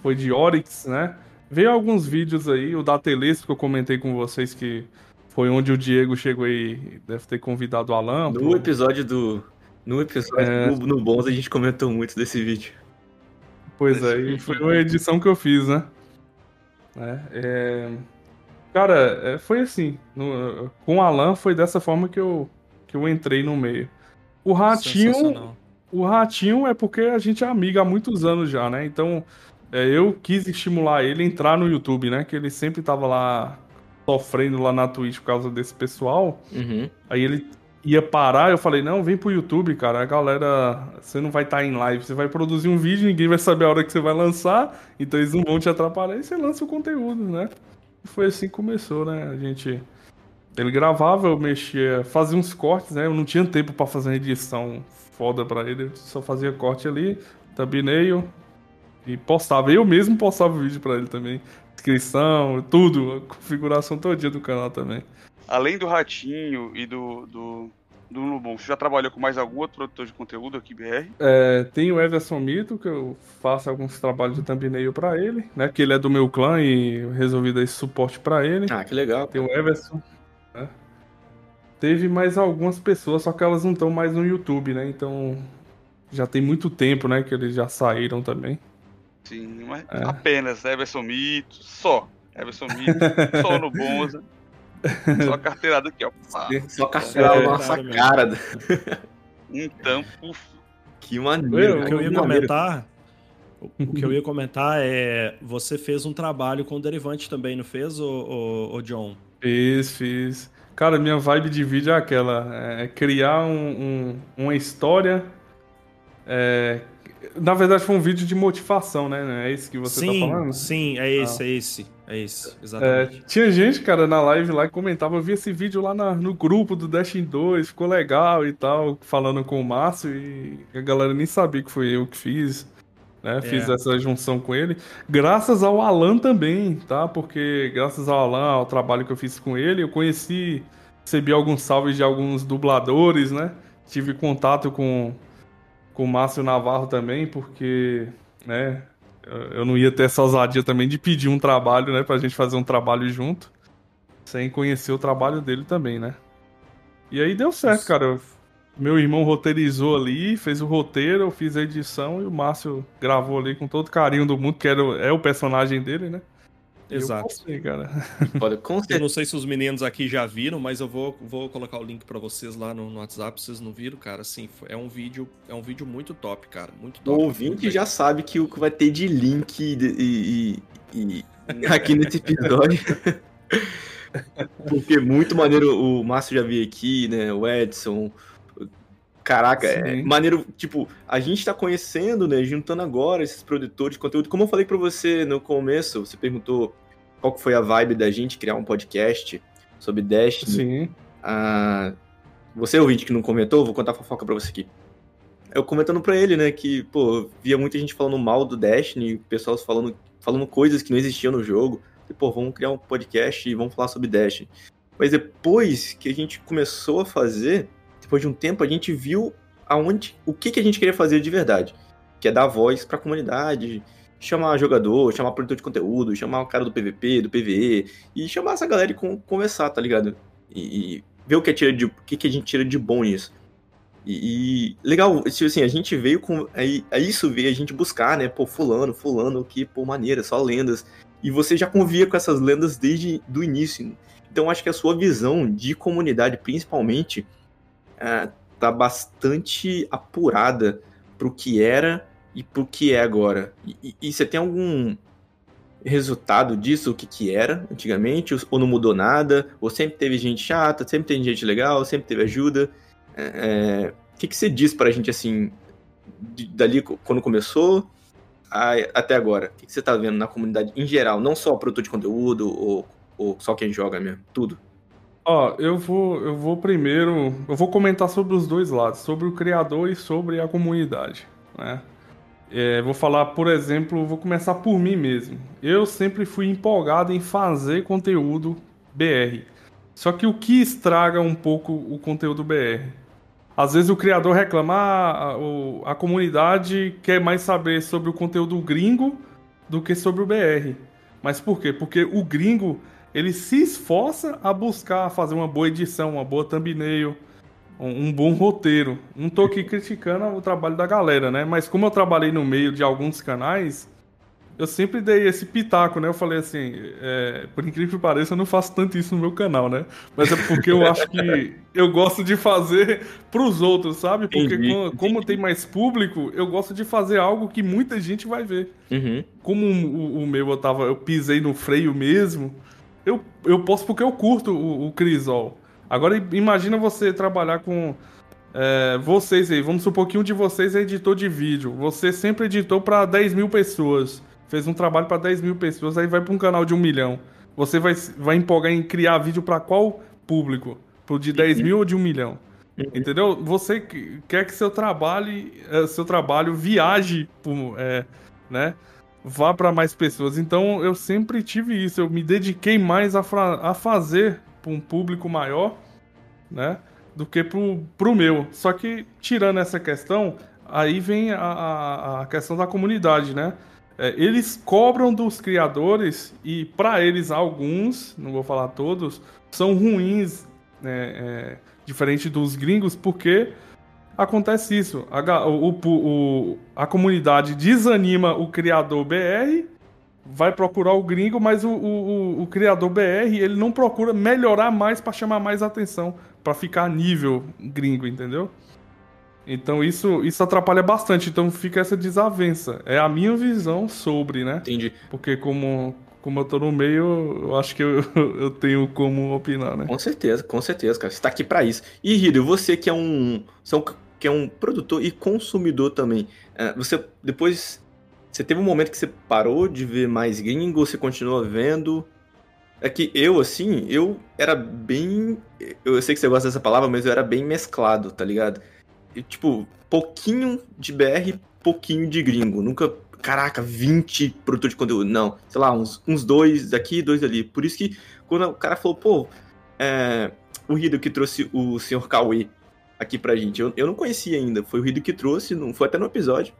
Foi de Oryx, né? Veio alguns vídeos aí, o da Telesp que eu comentei com vocês que foi onde o Diego chegou aí, deve ter convidado o Alan. No episódio do. No episódio é... do, no Bons a gente comentou muito desse vídeo. Pois é, e foi uma edição que eu fiz, né? É, é... Cara, é, foi assim. No, com o Alan foi dessa forma que eu, que eu entrei no meio. O Ratinho. O Ratinho é porque a gente é amigo há muitos anos já, né? Então é, eu quis estimular ele a entrar no YouTube, né? Que ele sempre tava lá sofrendo lá na Twitch por causa desse pessoal. Uhum. Aí ele ia parar, eu falei, não, vem pro YouTube, cara. A galera, você não vai estar tá em live, você vai produzir um vídeo, ninguém vai saber a hora que você vai lançar, então eles não vão te atrapalhar e você lança o conteúdo, né? E foi assim que começou, né? A gente. Ele gravava, eu mexia, fazia uns cortes, né? Eu não tinha tempo para fazer uma edição foda para ele, eu só fazia corte ali, thumbnail e postava. Eu mesmo postava o vídeo para ele também inscrição, tudo, a configuração todinha do canal também. Além do Ratinho e do, do, do Lubon, você já trabalhou com mais algum outro produtor de conteúdo aqui, BR? É, tem o Everson Mito, que eu faço alguns trabalhos de thumbnail pra ele, né? Que ele é do meu clã e resolvi dar esse suporte pra ele. Ah, que legal. Tem o Everson. Né? Teve mais algumas pessoas, só que elas não estão mais no YouTube, né? Então já tem muito tempo, né? Que eles já saíram também. Sim, mas é. apenas Everson Mito, só. Everson Mito, só no Bonza. Só a carteirada aqui, ó. só carteirada é, na nossa cara. Então, puf. Que maneiro. O que eu ia comentar. O que eu ia comentar é. Você fez um trabalho com o Derivante também, não fez, o, John? Fiz, fiz. Cara, minha vibe de vídeo é aquela: é criar um, um, uma história é, na verdade, foi um vídeo de motivação, né? É esse que você sim, tá falando? Sim, é esse, ah. é esse. É isso, exatamente. É, tinha gente, cara, na live lá que comentava, eu vi esse vídeo lá na, no grupo do Destiny 2, ficou legal e tal, falando com o Márcio e a galera nem sabia que foi eu que fiz, né? Fiz É. essa junção com ele. Graças ao Alan também, tá? Porque graças ao Alan, ao trabalho que eu fiz com ele, eu conheci, recebi alguns salves de alguns dubladores, né? Tive contato com, com o Márcio Navarro também, porque, né? Eu- não ia ter essa ousadia também de pedir um trabalho, né? Pra gente fazer um trabalho junto. Sem conhecer o trabalho dele também, né? E aí deu certo, Isso. cara. Eu- Meu irmão roteirizou ali, fez o roteiro, eu fiz a edição e o Márcio gravou ali com todo carinho do mundo, que era, é o personagem dele, né? Eu Exato. cara. Olha, com Eu certeza. não sei se os meninos aqui já viram, mas eu vou, vou colocar o link pra vocês lá no, no WhatsApp, se vocês não viram, cara. Assim, é um vídeo, é um vídeo muito top, cara, muito O top. ouvinte já sabe que o que vai ter de link de- e, e- e- aqui nesse episódio. Porque muito maneiro, o Márcio já veio aqui, né? O Edson. Caraca, é Sim. maneiro, tipo, a gente tá conhecendo, né? Juntando agora esses produtores de conteúdo. Como eu falei pra você no começo, você perguntou qual foi a vibe da gente criar um podcast sobre Destiny. Sim. Ah, você ouvinte que não comentou, vou contar a fofoca pra você aqui. Eu comentando pra ele, né, que, pô, via muita gente falando mal do Destiny, pessoal falando, falando coisas que não existiam no jogo. E, pô, vamos criar um podcast e vamos falar sobre Destiny. Mas depois que a gente começou a fazer, depois de um tempo, a gente viu aonde, o que, que a gente queria fazer de verdade. Que é dar voz pra comunidade, chamar jogador, chamar produtor de conteúdo, chamar o cara do PVP, do PVE, e chamar essa galera e con- conversar, tá ligado? E, e ver o que, é tira de, o que, que a gente tira de bom nisso. E, e legal, tipo assim, a gente veio com. Aí, isso veio a gente buscar, né? Pô, fulano, fulano, que, pô, maneira, só lendas. E você já convia com essas lendas desde do início. Então acho que a sua visão de comunidade, principalmente, ah, tá bastante apurada pro que era e pro que é agora. E, e- e você tem algum resultado disso, o que que era antigamente, ou- não mudou nada, ou sempre teve gente chata, sempre tem gente legal, sempre teve ajuda. É, é, o que que você diz pra gente, assim, de- dali quando começou a- até agora? O que que você tá vendo na comunidade em geral, não só produtor de conteúdo, ou, ou só quem joga mesmo, tudo? Ó, eu vou, eu vou primeiro, eu vou comentar sobre os dois lados, sobre o criador e sobre a comunidade, né? É, vou falar, por exemplo, vou começar por mim mesmo. Eu sempre fui empolgado em fazer conteúdo BR. Só que o que estraga um pouco o conteúdo BR? Às vezes o criador reclama, ah, a, a comunidade quer mais saber sobre o conteúdo gringo do que sobre o BR. Mas por quê? Porque o gringo ele se esforça a buscar fazer uma boa edição, uma boa thumbnail, um, um bom roteiro. Não tô aqui criticando o trabalho da galera, né? Mas como eu trabalhei no meio de alguns canais, eu sempre dei esse pitaco, né? Eu falei assim, é, por incrível que pareça, eu não faço tanto isso no meu canal, né? Mas é porque eu acho que eu gosto de fazer pros outros, sabe? Porque Entendi, como, como tem mais público, eu gosto de fazer algo que muita gente vai ver Uhum. como o, o meu eu tava, eu pisei no freio mesmo, eu, eu posso porque eu curto o, o Crisol. Agora imagina você trabalhar com é, vocês aí, vamos supor que um de vocês é editor de vídeo. Você sempre editou para 10 mil pessoas. Fez um trabalho para 10 mil pessoas, aí vai para um canal de um milhão. Você vai, vai empolgar em criar vídeo para qual público? Pro de 10 mil ou de um milhão? Entendeu? Você que- quer que seu trabalho, eh, seu trabalho viaje, é, né? Vá para mais pessoas. Então eu sempre tive isso. Eu me dediquei mais a, a fazer para um público maior, né? Do que pro, pro meu. Só que tirando essa questão, aí vem a, a, a questão da comunidade, né? É, eles cobram dos criadores e para eles alguns, não vou falar todos, são ruins, né, é, diferente dos gringos, porque acontece isso. A, o, o- a comunidade desanima o criador BR, vai procurar o gringo, mas o, o, o- criador BR ele não procura melhorar mais para chamar mais atenção, para ficar nível gringo, entendeu? Então isso, isso atrapalha bastante. Então fica essa desavença. É a minha visão sobre, né? Entendi. Porque como, como eu tô no meio, eu acho que eu, eu tenho como opinar, né? Com certeza, com certeza, cara. Você tá aqui pra isso. E, Hiro, você que é um. É um- que é um produtor e consumidor também. é, Você depois. Você teve um momento que você parou de ver mais gringo, você continua vendo? É que eu, assim, eu era bem. Eu sei que você gosta dessa palavra, mas eu era bem mesclado, tá ligado? Tipo, pouquinho de BR, pouquinho de gringo. Nunca. Caraca, 20 produtores de conteúdo. Não, sei lá, uns, uns dois daqui, dois ali. Por isso que quando o cara falou, pô, é, o Rido que trouxe o Sr. Cauê aqui pra gente. Eu, eu não conhecia ainda. Foi o Rido que trouxe, não foi até no episódio.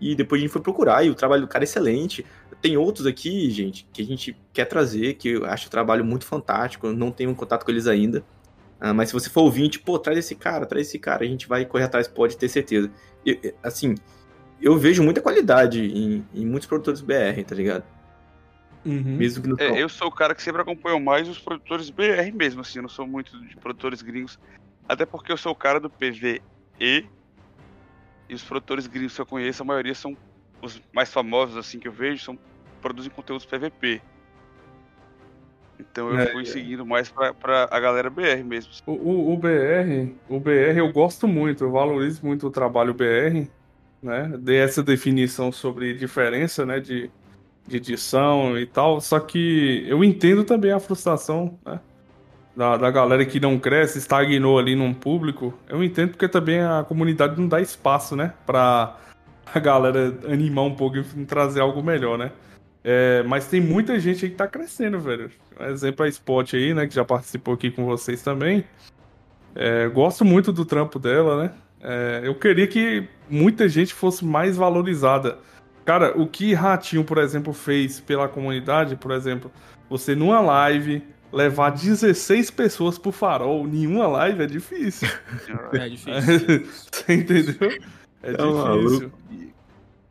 E depois a gente foi procurar, e o trabalho do cara é excelente. Tem outros aqui, gente, que a gente quer trazer, que eu acho o trabalho muito fantástico. Eu não tenho um contato com eles ainda. Ah, mas se você for ouvinte, pô, traz esse cara, traz esse cara, a gente vai correr atrás, pode ter certeza. E, assim, eu vejo muita qualidade em, em muitos produtores BR, tá ligado? Uhum. Mesmo que não é, eu sou o cara que sempre acompanhou mais os produtores BR mesmo, assim, eu não sou muito de produtores gringos. Até porque eu sou o cara do PVE e os produtores gringos que eu conheço, a maioria são os mais famosos assim que eu vejo, são produzem conteúdos PVP. Então eu é, fui é. seguindo mais pra, pra a galera BR mesmo. O, o, o, BR, o BR eu gosto muito, eu valorizo muito o trabalho BR, né? Dei essa definição sobre diferença, né, de, de edição e tal, só que eu entendo também a frustração, né? Da, da galera que não cresce, estagnou ali num público, eu entendo porque também a comunidade não dá espaço, né? Pra a galera animar um pouco e trazer algo melhor, né? É, mas tem muita gente aí que tá crescendo, velho. Um exemplo é a Spot aí, né? Que já participou aqui com vocês também. É, gosto muito do trampo dela, né? É, eu queria que muita gente fosse mais valorizada. Cara, o que Ratinho, por exemplo, fez pela comunidade, por exemplo, você numa live levar 16 pessoas pro farol, nenhuma live é difícil. É difícil. Você entendeu? É, é difícil.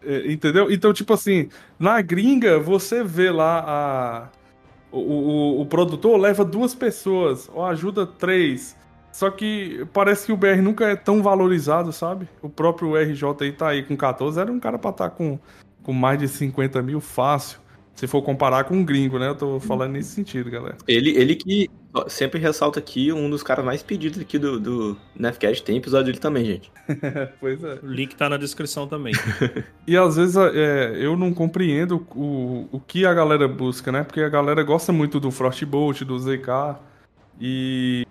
É, entendeu? Então, tipo assim, na gringa, você vê lá a. O, o, o produtor leva duas pessoas, ou ajuda três. Só que parece que o BR nunca é tão valorizado, sabe? O próprio RJ aí tá aí com 14, era um cara pra estar tá com, com mais de 50 mil fácil. Se for comparar com um gringo, né? Eu tô falando nesse sentido, galera. Ele, ele que sempre ressalta aqui, um dos caras mais pedidos aqui do, do Nefcast, tem episódio dele também, gente. pois é. O link tá na descrição também. e às vezes é, eu não compreendo o, o que a galera busca, né? Porque a galera gosta muito do Frostbolt, do ZK. E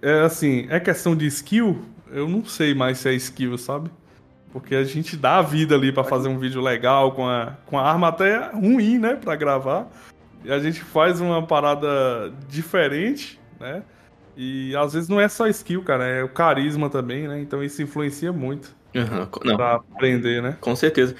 é assim, é questão de skill? Eu não sei mais se é skill, sabe? Porque a gente dá a vida ali para fazer um vídeo legal, com a, com a arma até ruim, né, para gravar. E a gente faz uma parada diferente, né? E às vezes não é só skill, cara, é o carisma também, né? Então isso influencia muito. Uhum, não. Pra aprender, né? Com certeza.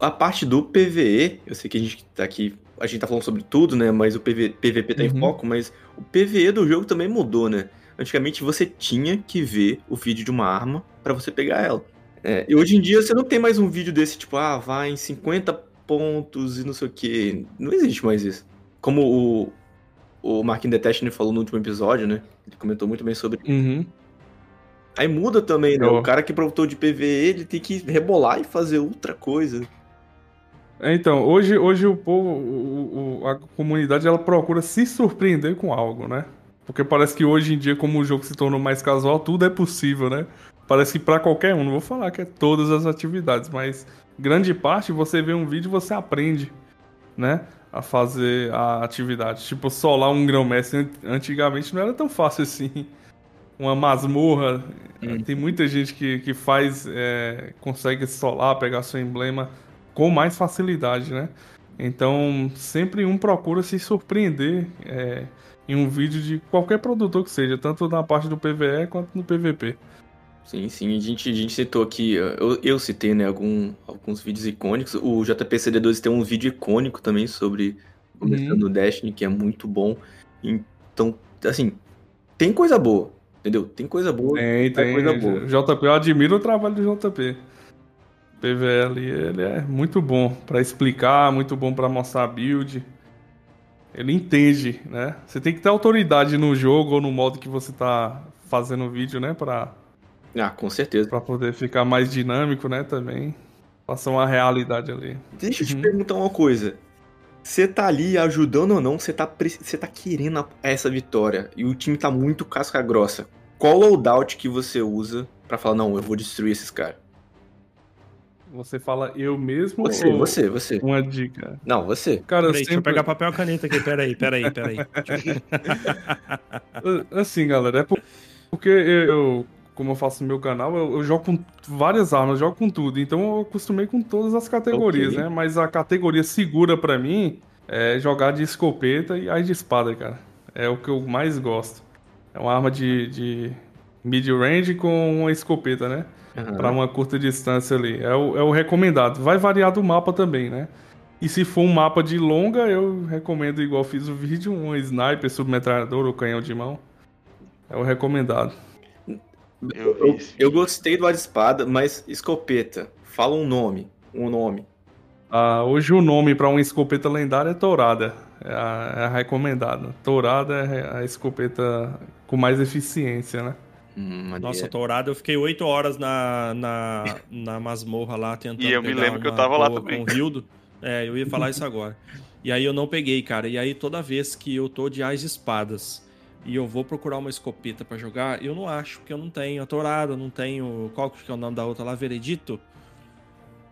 A parte do PVE, eu sei que a gente tá aqui, a gente tá falando sobre tudo, né? Mas o PV, PVP tá uhum. em foco, mas o PVE do jogo também mudou, né? Antigamente você tinha que ver o vídeo de uma arma para você pegar ela. É, e hoje em dia você não tem mais um vídeo desse, tipo, ah, vai em 50 pontos e não sei o que. Não existe mais isso. Como o, o Marquinhos Detestne falou no último episódio, né? Ele comentou muito bem sobre. Uhum. Aí muda também, né? Oh. O cara que produtor de PVE, ele tem que rebolar e fazer outra coisa. É, então, hoje, hoje o povo, o, o, a comunidade, ela procura se surpreender com algo, né? Porque parece que hoje em dia, como o jogo se tornou mais casual, tudo é possível, né? Parece que para qualquer um, não vou falar que é todas as atividades, mas grande parte você vê um vídeo e você aprende, né? A fazer a atividade. Tipo, solar um grão-mestre antigamente não era tão fácil assim. Uma masmorra. Hum. Tem muita gente que, que faz, é, consegue solar, pegar seu emblema com mais facilidade, né? Então, sempre um procura se surpreender é, em um vídeo de qualquer produtor que seja, tanto na parte do PVE quanto no PVP. Sim, sim. A gente, a gente citou aqui, eu, eu citei, né, algum, alguns vídeos icônicos. O JPCD12 tem um vídeo icônico também sobre começando uhum. o Destiny, que é muito bom. Então, assim, tem coisa boa, entendeu? Tem coisa boa. Tem, tem. Coisa boa. JP, eu admiro o trabalho do JP. PVL, ele é muito bom para explicar, muito bom para mostrar a build. Ele entende, né? Você tem que ter autoridade no jogo ou no modo que você tá fazendo o vídeo, né, para ah, com certeza. Pra poder ficar mais dinâmico, né, também. Passar uma realidade ali. Deixa eu te uhum. perguntar uma coisa. Você tá ali ajudando ou não, você tá, você tá querendo essa vitória e o time tá muito casca grossa. Qual loadout que você usa para falar, não, eu vou destruir esses caras? Você fala eu mesmo Você, ou você, você. uma dica? Não, você. Cara, eu Peraí, deixa eu sempre... pegar papel e caneta aqui. Peraí, peraí, peraí. Assim, galera, é por- porque eu, como eu faço no meu canal, eu, eu jogo com várias armas, eu jogo com tudo. Então eu acostumei com todas as categorias, Ok. né? Mas a categoria segura pra mim é jogar de escopeta e as de espada, cara. É o que eu mais gosto. É uma arma de, de mid-range com uma escopeta, né? Aham. Pra uma curta distância ali. É o, é o recomendado. Vai variar do mapa também, né? E se for um mapa de longa, eu recomendo, igual fiz o vídeo, um sniper, submetralhador ou canhão de mão. É o recomendado. Eu Eu, eu gostei do ar de espada, mas escopeta. Fala um nome. Um nome. Ah, hoje o nome pra uma escopeta lendária é Tourada. É a, é a recomendada. Tourada é a escopeta com mais eficiência, né? Hum. Nossa, tourada, eu fiquei oito horas na, na, na masmorra lá tentando. E eu me lembro que eu tava lá também. Com o Hildo. É, eu ia falar isso agora. E aí eu não peguei, cara. E aí toda vez que eu tô de as espadas e eu vou procurar uma escopeta pra jogar, eu não acho, porque eu não tenho a tourada, não tenho. Qual que é o nome da outra lá? Veredito?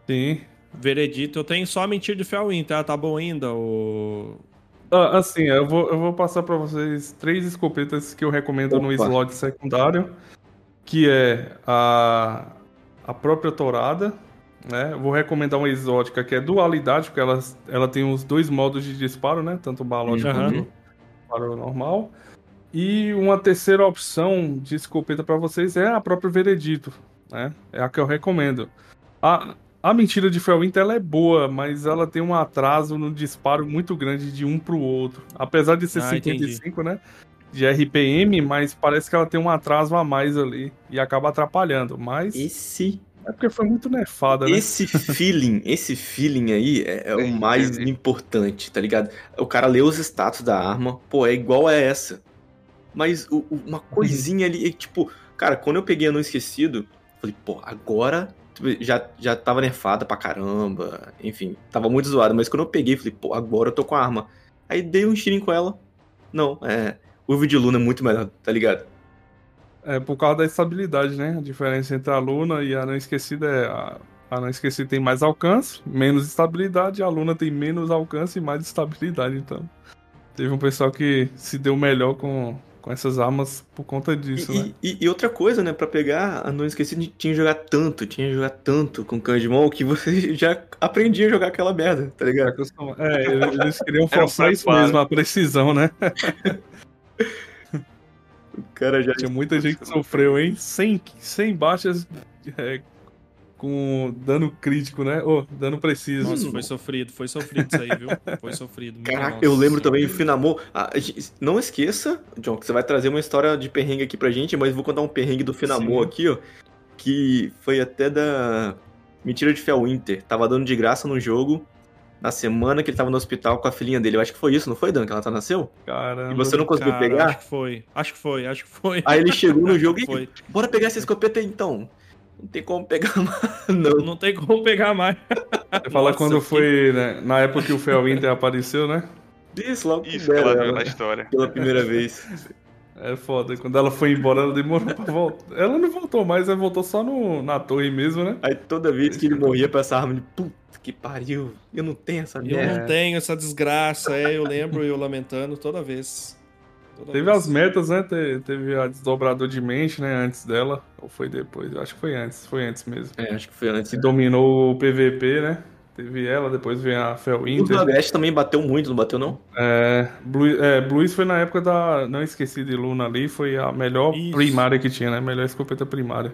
Sim. Veredito, eu tenho só a mentira de Felwin, tá? Tá bom ainda, o. Ah, assim, eu vou, eu vou passar pra vocês três escopetas que eu recomendo no Opa. slot secundário, que é a, a própria Tourada, né? Eu vou recomendar uma exótica que é dualidade, porque ela, ela tem os dois modos de disparo, né? Tanto o balótico Uhum. quanto o disparo normal. E uma terceira opção de escopeta pra vocês é a própria Veredito, né? É a que eu recomendo. A, a mentira de Felwinter ela é boa, mas ela tem um atraso no disparo muito grande de um pro outro. Apesar de ser Ah, entendi. 55, né? De RPM, mas parece que ela tem um atraso a mais ali e acaba atrapalhando. Mas Esse, é porque foi muito nefada, né? esse feeling, esse feeling aí é, é o Entendi. mais importante, tá ligado? O cara lê os status da arma, pô, é igual a essa. Mas o- o- uma coisinha ali, tipo, cara, quando eu peguei a Não Esquecido, falei, pô, agora já, já tava nerfada pra caramba, enfim, tava muito zoado, mas quando eu peguei, falei, pô, agora eu tô com a arma. Aí dei um tirinho com ela. Não, é. O Urvo de Luna é muito melhor, tá ligado? É por causa da estabilidade, né? A diferença entre a Luna e a Não Esquecida é a, a Não Esquecida tem mais alcance, menos estabilidade, a Luna tem menos alcance e mais estabilidade. Então, teve um pessoal que se deu melhor com, com essas armas por conta disso, E, né? e- e outra coisa, né? Pra pegar a Não Esquecido, tinha que jogar tanto, tinha que jogar tanto com mão que você já aprendia a jogar aquela merda, tá ligado? É, eles queriam forçar isso mesmo, a precisão, né? O cara já. Tinha muita gente que sofreu, hein? 100, 100 baixas é, com dano crítico, né? Ô, dano preciso. Nossa, foi sofrido, foi sofrido isso aí, viu? Foi sofrido. Caraca, nossa eu lembro também o Finamor. Ah, não esqueça, John, que você vai trazer uma história de perrengue aqui pra gente, mas vou contar um perrengue do Finamor Sim. aqui, ó. Que foi até da. Mentira de Felwinter. Tava dando de graça no jogo. Na semana que ele tava no hospital com a filhinha dele. Eu acho que foi isso, não foi, Dan? Que ela tá nasceu? Caramba. E você não conseguiu Cara, pegar? Acho que foi, acho que foi, acho que foi. Aí ele chegou no jogo e. Foi. Bora pegar essa escopeta aí então. Não tem como pegar mais. Não. Não tem como pegar mais. Você fala Nossa, quando que- foi, né, na época que o Felwinter apareceu, né? Isso, logo Isso que deram ela viu na história. pela primeira vez. É foda. Quando ela foi embora, ela demorou pra voltar. Ela não voltou mais, ela voltou só no, na torre mesmo, né? Aí toda vez que ele morria pra essa arma, ele, puta que pariu, eu não tenho essa Eu merda. não tenho essa desgraça, é, eu lembro eu lamentando toda vez. Toda Teve vez. as metas, né? Te- Teve a desdobrador de mente, né? Antes dela. Ou foi depois? Eu acho que foi antes. Foi antes mesmo. É, acho que foi antes. Que dominou o PVP, né? Teve ela, depois veio a O Felwinter. do Agreste também bateu muito, não bateu não? É, Blue, é, Blues foi na época da. Não esqueci de Luna ali, foi a melhor Isso. primária que tinha, né? Melhor escopeta primária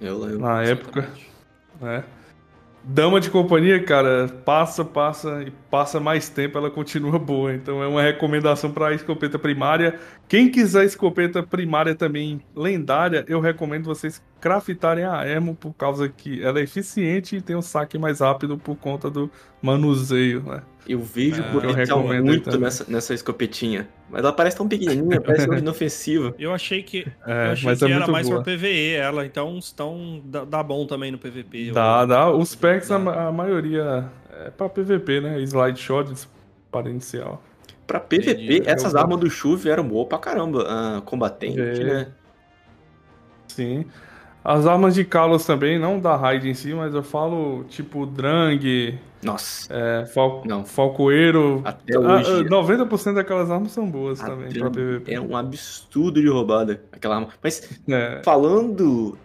Eu lembro. na época. Né? Dama de companhia, cara, passa, passa e passa mais tempo, ela continua boa. Então é uma recomendação para escopeta primária. Quem quiser escopeta primária também lendária, eu recomendo vocês craftarem a Emo por causa que ela é eficiente e tem um saque mais rápido por conta do manuseio, né? Eu vejo potencial eu recomendo muito também. nessa, nessa escopetinha. Mas ela parece tão pequenininha, parece tão inofensiva. Eu achei que, É, eu achei mas que é era mais boa. por PVE ela, então, então dá, dá bom também no PVP. eu- Dá, dá. Os packs, a, Dá. a maioria é pra PVP, né? Slide shot para inicial. Pra PVP, Entendi. essas Eu- armas do Chuve eram boas pra caramba. Ah, combatente, É. né? Sim. As armas de Kalos também, não da raid em si, mas eu falo tipo Drang, Nossa. é, Fal Não. Falcoeiro. Até hoje. Ah, ah, 90% daquelas armas são boas a também pra PVP. É um absurdo de roubada aquela arma. Mas É. falando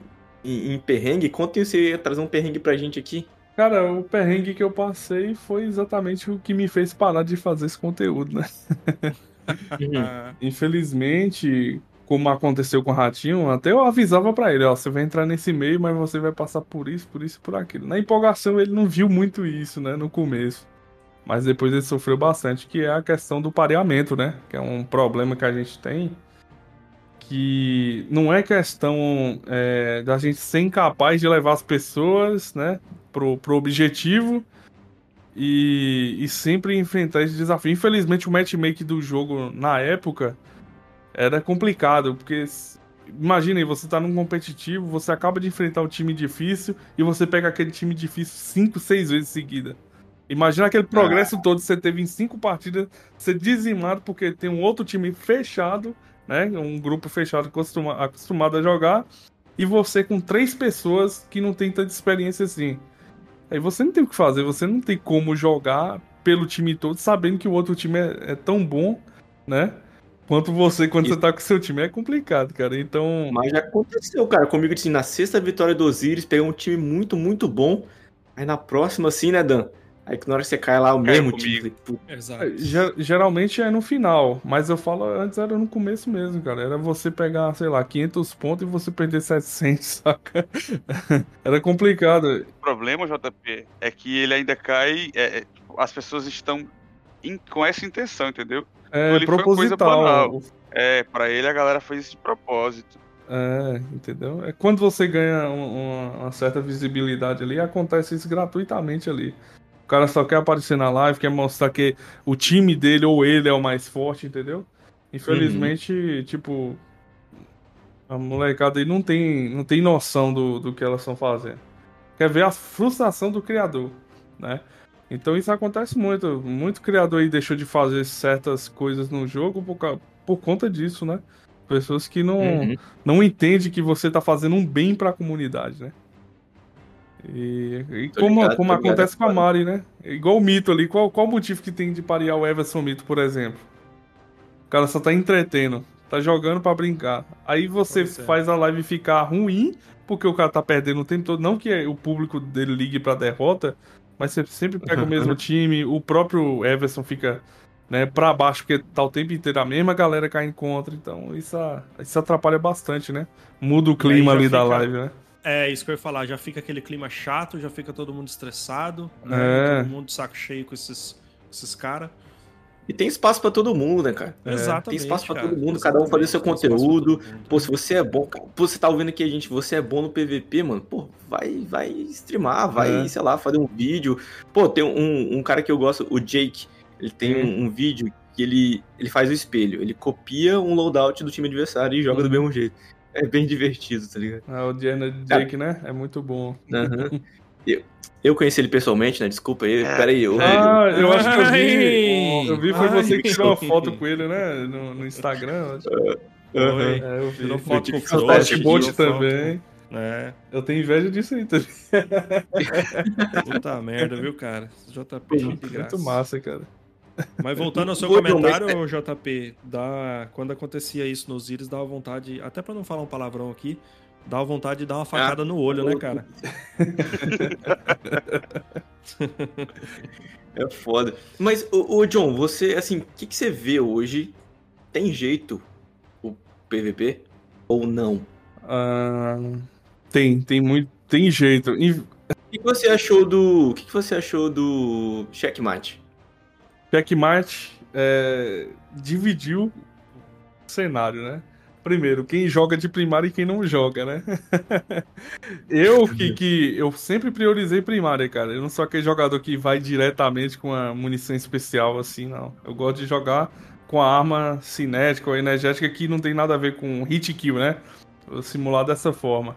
em, em perrengue, conta você ia trazer um perrengue pra gente aqui. Cara, o perrengue que eu passei foi exatamente o que me fez parar de fazer esse conteúdo, né? Ah, Infelizmente, como aconteceu com o Ratinho, até eu avisava pra ele, ó, você vai entrar nesse meio, mas você vai passar por isso, por isso, por aquilo. Na empolgação ele não viu muito isso, né, no começo. Mas depois ele sofreu bastante, que é a questão do pareamento, né? Que é um problema que a gente tem. Que não é questão é, da gente ser incapaz de levar as pessoas, né, pro, pro objetivo e, e sempre enfrentar esse desafio. Infelizmente, o matchmaking do jogo na época era complicado, porque aí, você tá num competitivo, você acaba de enfrentar um time difícil e você pega aquele time difícil cinco, seis vezes seguida. Imagina aquele progresso todo que você teve em cinco partidas, ser dizimado porque tem um outro time fechado, né? Um grupo fechado acostuma- acostumado a jogar, e você com três pessoas que não tem tanta experiência assim. Aí você não tem o que fazer, você não tem como jogar pelo time todo, sabendo que o outro time é, é tão bom, né? Quanto você quando Isso. você tá com o seu time. É complicado, cara. Então. Mas já aconteceu, cara, comigo assim, na sexta vitória do Osiris, pegou um time muito, muito bom. Aí na próxima, assim, né, Dan? Aí que na hora que você cai lá, o Caiu mesmo comigo. time. Puta, Exato. Ge- Geralmente é no final, mas eu falo antes era no começo mesmo, cara. Era você pegar, sei lá, 500 pontos e você perder 700, saca? Era complicado. O problema, JP, é que ele ainda cai. é, é, tipo, as pessoas estão in- com essa intenção, entendeu? É Ali foi uma coisa proposital. É, pra ele a galera fez isso de propósito. É, entendeu? É quando você ganha um- uma, uma certa visibilidade ali, acontece isso gratuitamente ali. O cara só quer aparecer na live, quer mostrar que o time dele ou ele é o mais forte, entendeu? Infelizmente, tipo, a molecada aí não tem, não tem noção do, do que elas estão fazendo. Quer ver a frustração do criador, né? Então isso acontece muito. Muito criador aí deixou de fazer certas coisas no jogo por, por conta disso, né? Pessoas que não, Uhum. não entende que você tá fazendo um bem pra comunidade, né? E, e como, ligado, como tô ligado, acontece é com a. Mari, né? É Igual o Mito ali. Qual, qual o motivo que tem de parear o Everson Mito, por exemplo? O cara só tá entretendo, tá jogando pra brincar. Aí você é. faz a live ficar ruim, porque o cara tá perdendo o tempo todo. Não que o público dele ligue pra derrota, mas você sempre pega o mesmo time. O próprio Everson fica né, pra baixo, porque tá o tempo inteiro a mesma galera caindo contra. Então isso, isso atrapalha bastante, né? Muda o clima ali da fica- live, né? É, isso que eu ia falar, já fica aquele clima chato, já fica todo mundo estressado, né? É. Todo mundo de saco cheio com esses, esses caras. E tem espaço pra todo mundo, né, cara? Exatamente. Tem espaço pra cara, todo mundo, cada um fazer seu tem conteúdo. Pô, se você é bom, cara, pô, você tá ouvindo aqui a gente, você é bom no PVP, mano, pô, vai, vai streamar, vai, É. sei lá, fazer um vídeo. Pô, tem um, um cara que eu gosto, o Jake, ele tem um, um vídeo que ele, ele faz o espelho, ele copia um loadout do time adversário e joga do mesmo jeito. É bem divertido, tá ligado? Ah, o Diana Jake, né? É muito bom. Aham. eu, eu conheci ele pessoalmente, né? Desculpa aí, É. pera aí. ô, Ah, eu acho que eu vi. Ai, Eu vi, foi você ai. que tirou uma foto com ele, né? No, no Instagram. eu acho. Oi. É, eu vi. Tirou foto com o soltar Frost, esse Bot tirou foto. também. É, Eu tenho inveja disso aí também. puta merda, viu, cara? JP, cheio de graça. Muito massa, cara. Mas voltando ao seu comentário, JP, dá... quando acontecia isso nos Íris, dava vontade, até pra não falar um palavrão aqui, dava vontade de dar uma facada no olho, né, cara? É foda. Mas, ô, ô, John, você, assim, o que, que você vê hoje? Tem jeito o PVP? Ou não? Ah, tem, tem muito. Tem jeito. E O que, você achou do. O que, que você achou do Checkmate? Checkmate é, dividiu o cenário, né? Primeiro, quem joga de primária e quem não joga, né? eu que, que eu sempre priorizei primária, cara. Eu não sou aquele jogador que vai diretamente com a munição especial assim, não. Eu gosto de jogar com a arma cinética ou energética que não tem nada a ver com hit kill, né? Simular dessa forma.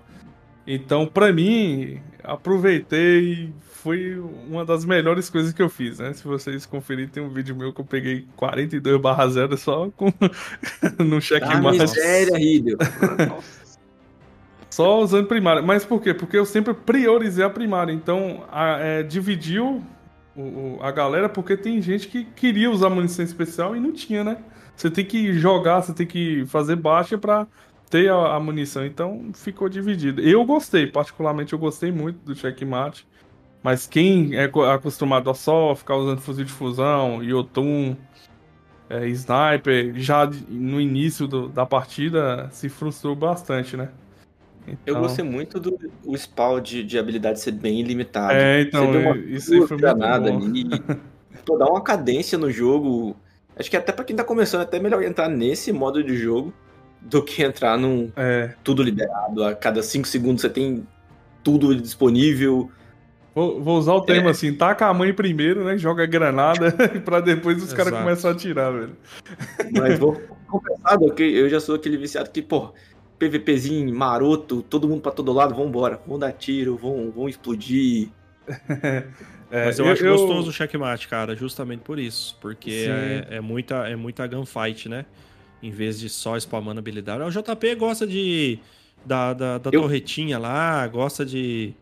Então, pra mim, aproveitei. Foi uma das melhores coisas que eu fiz, né? Se vocês conferirem, tem um vídeo meu que eu peguei 42 barra 0 só com... no Ah, checkmate. miséria, Riddle. Só usando primária. Mas por quê? Porque eu sempre priorizei a primária. Então, a, é, dividiu o, a galera, porque tem gente que queria usar munição especial e não tinha, né? Você tem que jogar, você tem que fazer baixa pra ter a, a munição. Então, ficou dividido. Eu gostei, particularmente eu gostei muito do checkmate. Mas quem é acostumado a só ficar usando fuzil de fusão, Yotun, é, sniper, já no início do, da partida se frustrou bastante, né? Então... Eu gostei muito do o spawn de, de habilidade ser bem limitado. É, então, uma isso aí foi granada ali. Pô, dá uma cadência no jogo. Acho que até para quem tá começando, é até melhor entrar nesse modo de jogo do que entrar num é. tudo liberado. A cada 5 segundos você tem tudo disponível. Vou, vou, usar o termo é. assim, taca a mãe primeiro, né? Joga granada pra depois os caras começam a atirar, velho. Mas vou confessar que eu já sou aquele viciado que, pô, PVPzinho maroto, todo mundo pra todo lado, vambora, vão dar tiro, vão, vão explodir. É, Mas eu, eu acho eu... gostoso o checkmate, cara, justamente por isso. Porque é, é, muita, é muita gunfight, né? Em vez de só spamando habilidade. O JP gosta de. Da, da, da eu... torretinha lá, gosta de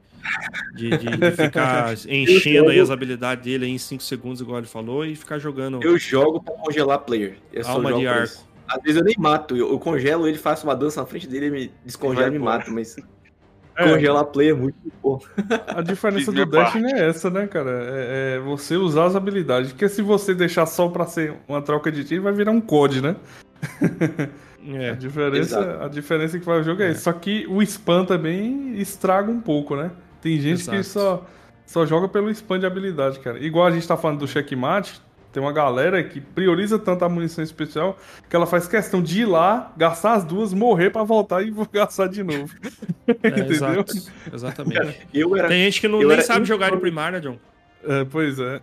de, de, de ficar enchendo aí as habilidades dele em 5 segundos, igual ele falou, e ficar jogando. Eu jogo pra congelar player. Eu Alma de arco. Às vezes eu nem mato, eu, eu, congelo ele, faço uma dança na frente dele, ele me descongela e me mata, mas. É. Congelar player é muito bom. A diferença do Dash é essa, né, cara? É, é, você usar as habilidades. Porque se você deixar só pra ser uma troca de tiro, vai virar um COD, né? É, a diferença, a diferença que vai o jogo é, é. isso. Só que o spam também estraga um pouco, né? Tem gente Exato. que só, só joga pelo spam de habilidade, cara. Igual a gente tá falando do checkmate, tem uma galera que prioriza tanto a munição especial que ela faz questão de ir lá, gastar as duas, morrer para voltar e gastar de novo. É, Entendeu? Exato. Exatamente. Era, tem gente que não, nem sabe jogar de primária, John. É, pois é.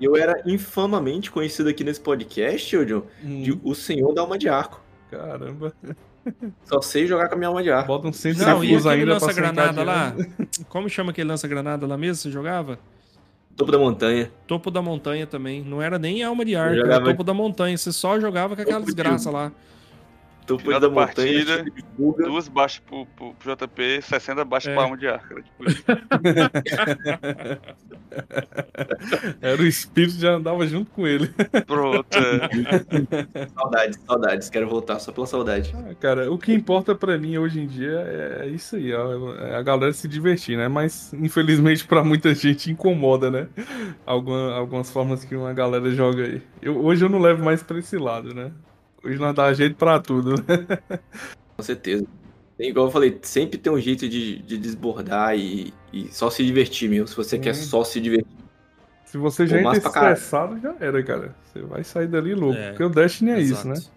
Eu era infamamente conhecido aqui nesse podcast, John, hum. de o Senhor da Alma de Arco. Caramba. Só sei jogar com a minha alma de ar. Bota um centro Não, e aquele lança-granada lá? Como chama aquele lança-granada lá mesmo? Você jogava? Topo da montanha. Topo da montanha também. Não era nem alma de ar, era topo da montanha. Você só jogava com aquela desgraça lá. Topo Final da, partida, duas baixas pro, pro, pro, JP, 60 baixas é. pra alma de ar. Era, tipo era o espírito já andava junto com ele. Pronto. É. saudades, saudades. Quero voltar só pela saudade. Ah, cara, o que importa pra mim hoje em dia é isso aí, ó, é a galera se divertir, né? Mas infelizmente pra muita gente incomoda, né? Alguma, algumas formas que uma galera joga aí. Eu, hoje eu não levo mais pra esse lado, né? Hoje nós dá jeito pra tudo. Com certeza. Tem, igual eu falei, sempre tem um jeito de, de desbordar e, e só se divertir mesmo. Se você quer só se divertir. Se você já entra estressado, já era, cara. Você vai sair dali louco. É, porque o Destiny é exato. isso, né?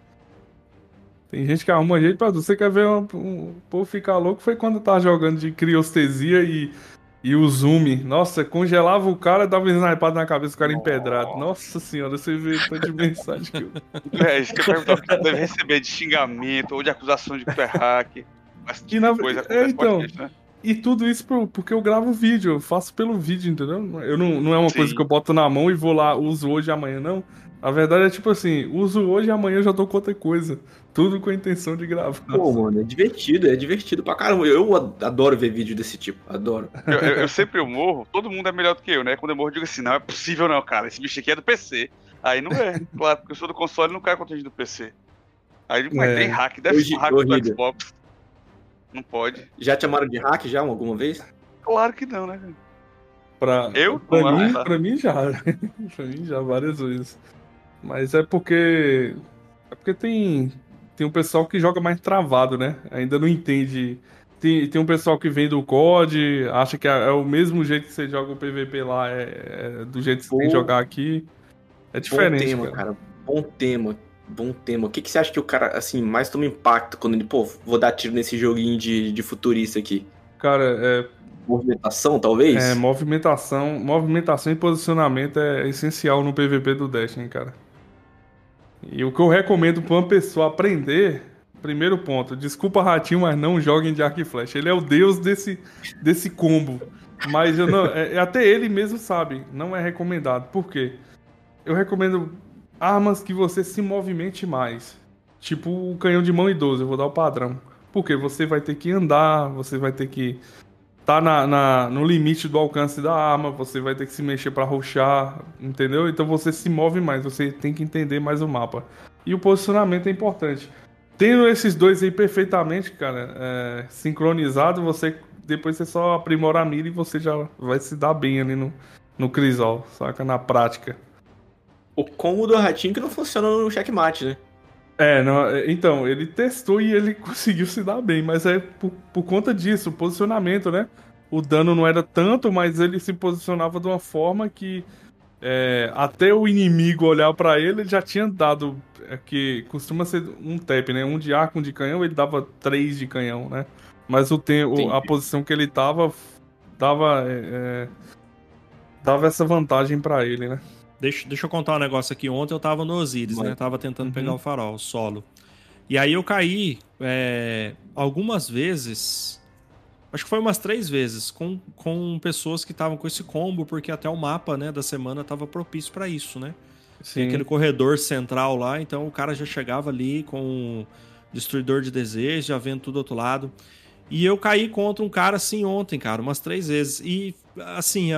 Tem gente que arruma jeito pra tudo. Você quer ver um, um povo ficar louco? Foi quando eu tava jogando de criostenia e e o zoom, nossa, congelava o cara, dava um snipada na cabeça do cara empedrado. Nossa senhora, você vê tanta mensagem que eu. É, isso que eu pergunto, que deve receber de xingamento ou de acusação de que tu é hack. E na... coisa é, então, né? E tudo isso porque eu gravo vídeo, eu faço pelo vídeo, entendeu? Eu não, não é uma Sim. coisa que eu boto na mão e vou lá, uso hoje e amanhã, não. A verdade é tipo assim, uso hoje e amanhã eu já tô com outra coisa. Tudo com a intenção de gravar. Pô, mano, é divertido, é divertido pra caramba. Eu adoro ver vídeo desse tipo, adoro. Eu, eu, eu sempre eu morro, todo mundo é melhor do que eu, né? Quando eu morro, eu digo assim, não é possível não, cara, esse bicho aqui é do PC. Aí não é, claro, porque eu sou do console e não cai conteúdo do PC. Aí mas é. tem hack, deve ser hack do Xbox. Não pode. Já te chamaram de hack já alguma vez? Claro que não, né? Pra, eu? Pra, mim, pra mim já. pra mim já, várias vezes. Mas é porque. É porque tem. Tem um pessoal que joga mais travado, né? Ainda não entende. Tem, tem um pessoal que vem do COD, acha que é, é o mesmo jeito que você joga o PVP lá, é, é do jeito que você tem que jogar aqui. É diferente. Bom tema, cara. cara. Bom tema. Bom tema. O que, que você acha que o cara, assim, mais toma impacto quando ele, pô, vou dar tiro nesse joguinho de, de futurista aqui? Cara, é, Movimentação, talvez? É, movimentação. Movimentação e posicionamento é essencial no PVP do Destiny, cara. E o que eu recomendo para uma pessoa aprender, primeiro ponto, desculpa Ratinho, mas não joguem de arco e flecha. Ele é o deus desse, desse combo. Mas eu não, é, é, até ele mesmo sabe, não é recomendado. Por quê? Eu recomendo armas que você se movimente mais. Tipo o canhão de mão idoso, eu vou dar o padrão. Porque você vai ter que andar, você vai ter que tá na, na, no limite do alcance da arma, você vai ter que se mexer para ruxar, entendeu? Então você se move mais, você tem que entender mais o mapa. E o posicionamento é importante. Tendo esses dois aí perfeitamente, cara, é, sincronizado, você depois você só aprimora a mira e você já vai se dar bem ali no, no Crisol, saca? Na prática. O combo do ratinho que não funciona no checkmate, né? É, não, é, então, ele testou e ele conseguiu se dar bem, mas é por, por conta disso, o posicionamento, né? O dano não era tanto, mas ele se posicionava de uma forma que é, até o inimigo olhar para ele, ele já tinha dado. É, que costuma ser um tap, né? Um de arco, um de canhão, ele dava três de canhão, né? Mas o, tempo, a posição que ele tava dava. É, é dava essa vantagem para ele, né? Deixa, deixa eu contar um negócio aqui. Ontem eu tava no Osiris, né? Tava tentando uhum. pegar o farol solo. E aí eu caí é, algumas vezes. Acho que foi umas três vezes com, com pessoas que estavam com esse combo, porque até o mapa né, da semana tava propício para isso, né? Sim. Tem aquele corredor central lá, então o cara já chegava ali com o destruidor de desejos, já vendo tudo do outro lado. E eu caí contra um cara assim ontem, cara, umas três vezes. E assim,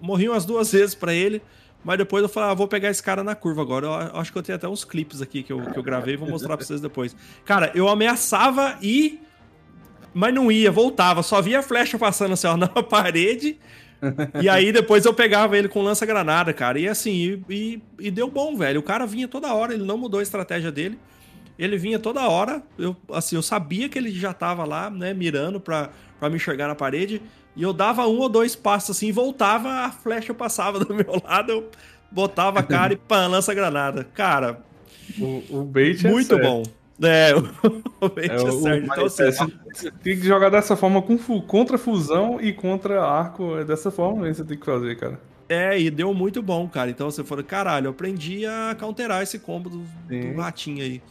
morri umas duas vezes para ele. Mas depois eu falei, ah, vou pegar esse cara na curva agora. Eu acho que eu tenho até uns clipes aqui que eu, que eu gravei, vou mostrar pra vocês depois. Cara, eu ameaçava e. Mas não ia, voltava. Só via a flecha passando assim, ó, na parede. e aí depois eu pegava ele com lança-granada, cara. E assim, e, e, e, deu bom, velho. O cara vinha toda hora, ele não mudou a estratégia dele. Ele vinha toda hora. Eu, assim, eu sabia que ele já tava lá, né, mirando pra, pra me enxergar na parede. E eu dava um ou dois passos assim, voltava, a flecha passava do meu lado, eu botava a cara e pã, lança granada. Cara, o, o bait é muito bom. É, o bait é, é certo. Então, assim, tem que jogar dessa forma com, contra fusão e contra arco. É dessa forma que você tem que fazer, cara. É, e deu muito bom, cara. Então você falou, caralho, eu aprendi a counterar esse combo do, do ratinho aí.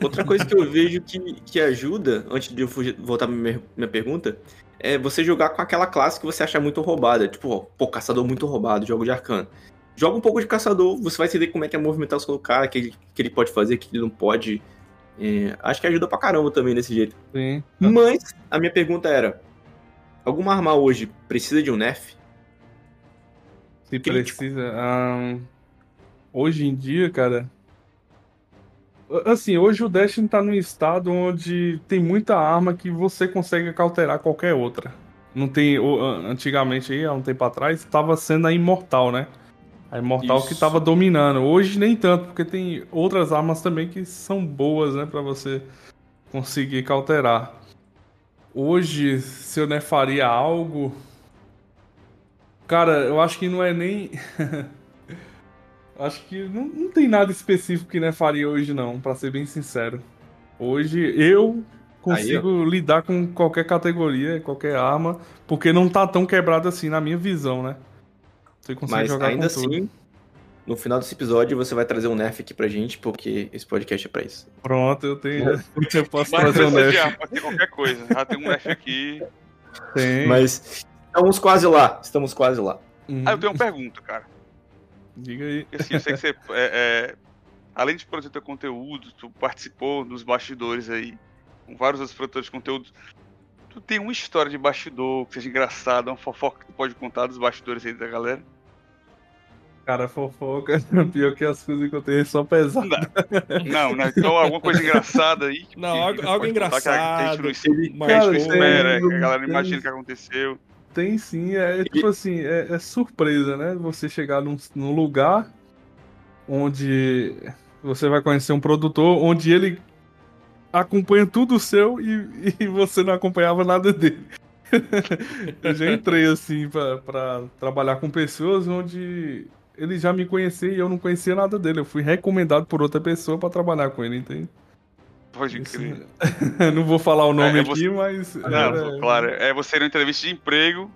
Outra coisa que eu vejo que, que ajuda, antes de eu fugir, voltar pra minha, minha pergunta, é você jogar com aquela classe que você acha muito roubada. Tipo, pô, caçador muito roubado, jogo de arcano. Joga um pouco de caçador, você vai entender como é que é a movimentação do cara, que ele, que ele pode fazer, que ele não pode. É, acho que ajuda pra caramba também desse jeito. Sim. Mas a minha pergunta era: alguma arma hoje precisa de um nerf? Se Crítico. precisa. Um, hoje em dia, cara, Assim, hoje o Destiny tá num estado onde tem muita arma que você consegue cauterar qualquer outra. Não tem. Antigamente aí, há um tempo atrás, estava sendo a Imortal, né? A Imortal Isso. que tava dominando. Hoje nem tanto, porque tem outras armas também que são boas, né, para você conseguir cauterar. Hoje, se eu né, faria algo. Cara, eu acho que não é nem. Acho que não, não tem nada específico que né, faria hoje, não, para ser bem sincero. Hoje eu consigo Aí, lidar com qualquer categoria, qualquer arma, porque não tá tão quebrado assim na minha visão, né? Você consegue Mas jogar ainda assim, tudo. no final desse episódio você vai trazer um nerf aqui pra gente, porque esse podcast é pra isso. Pronto, eu tenho. eu posso Mas trazer um nerf. Pode ter qualquer coisa. Já tem um nerf aqui. Tem. Mas estamos quase lá. Estamos quase lá. Uhum. Ah, eu tenho uma pergunta, cara. Diga aí. Assim, eu sei que você, é, é, além de produzir teu conteúdo, tu participou dos bastidores aí, com vários outros produtores de conteúdo. Tu tem uma história de bastidor que seja engraçada, uma fofoca que tu pode contar dos bastidores aí da galera? Cara, fofoca, pior que as coisas que eu tenho só pesado. Não, não, então alguma coisa engraçada aí. não, algo, algo engraçado. Que a gente não, mas, cara, espera, que a galera imagina o que aconteceu. Tem sim, é, é tipo assim, é, é, surpresa, né? Você chegar num, num lugar onde você vai conhecer um produtor, onde ele acompanha tudo seu e, e você não acompanhava nada dele. eu já entrei assim para trabalhar com pessoas onde ele já me conhecia e eu não conhecia nada dele. Eu fui recomendado por outra pessoa para trabalhar com ele, entende? Pode crer. não vou falar o nome é, é você... aqui, mas. Não, era... claro. É você ir entrevista de emprego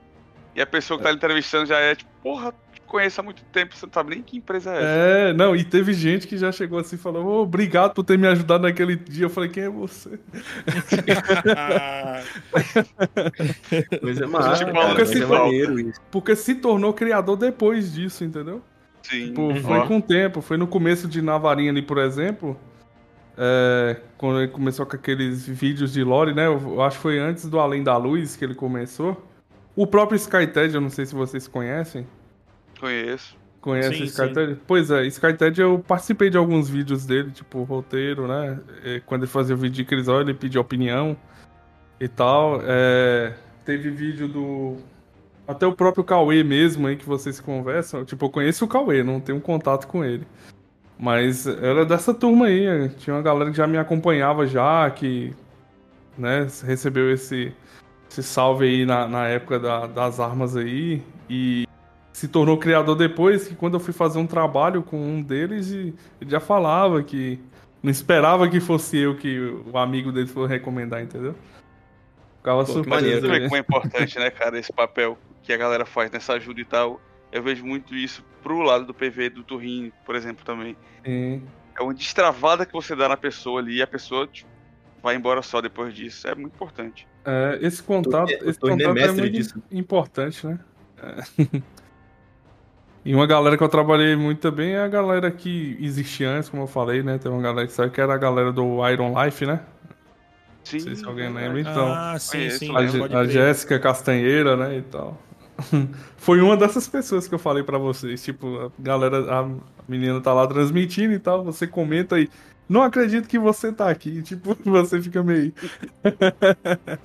e a pessoa que tá entrevistando já é tipo, porra, conheço há muito tempo, você não sabe nem que empresa é essa. É, não, e teve gente que já chegou assim e falou: oh, obrigado por ter me ajudado naquele dia. Eu falei: quem é você? Coisa massa, tipo, porque, se, é porque se tornou criador depois disso, entendeu? Sim. Tipo, foi com o tempo, foi no começo de Navarinha ali, por exemplo É, quando ele começou com aqueles vídeos de lore, né? Eu acho que foi antes do Além da Luz que ele começou. O próprio SkyTed, eu não sei se vocês conhecem. Conheço. Conhece Sim, o SkyTed? Pois é, SkyTed eu participei de alguns vídeos dele, tipo roteiro, né? É, Quando ele fazia o vídeo de Crisol, ele pedia opinião e tal. É, teve vídeo do. Até o próprio Cauê mesmo aí que vocês conversam. Tipo, eu conheço o Cauê, não tenho contato com ele. Mas era dessa turma aí. Tinha uma galera que já me acompanhava já, que né, recebeu esse, esse salve aí na, na época da- das armas aí. E se tornou criador depois, que quando eu fui fazer um trabalho com um deles, ele já falava que não esperava que fosse eu que o amigo dele fosse recomendar, entendeu? Ficava Pô, surpreso. né? como é importante, né, cara, esse papel que a galera faz nessa ajuda e tal. Eu vejo muito isso pro lado do PV do Turrin, por exemplo, também. Sim. É uma destravada que você dá na pessoa ali e a pesa tipo, vai embora só depois disso. É muito importante. É, esse contato, Tô- esse tô indo contato é muito disso. importante, né? É. E uma galera que eu trabalhei muito também é a galera que existia antes, como eu falei, né? Tem uma galera que sabe que era a galera do Iron Life, né? Sim. Não sei se alguém lembra, então. ah, sim, sim. A, a. Jéssica Castanheira, né, e tal. Foi uma dessas pessoas que eu falei pra vocês. Tipo, a galera, a menina tá lá transmitindo e tal, você comenta aí. Não acredito que você tá aqui. Tipo, você fica meio.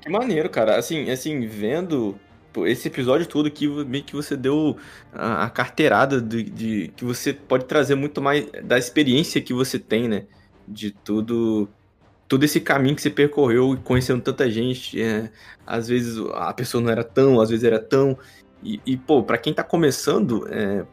Que maneiro, cara. Assim, assim, vendo esse episódio todo que meio que você deu a, a carteirada de, de- que você pode trazer muito mais da experiência que você tem, né? De tudo todo esse caminho que você percorreu e conhecendo tanta gente. é, às vezes a pessoa não era tão, às vezes era tão. E, e, pô, pra quem tá começando, é,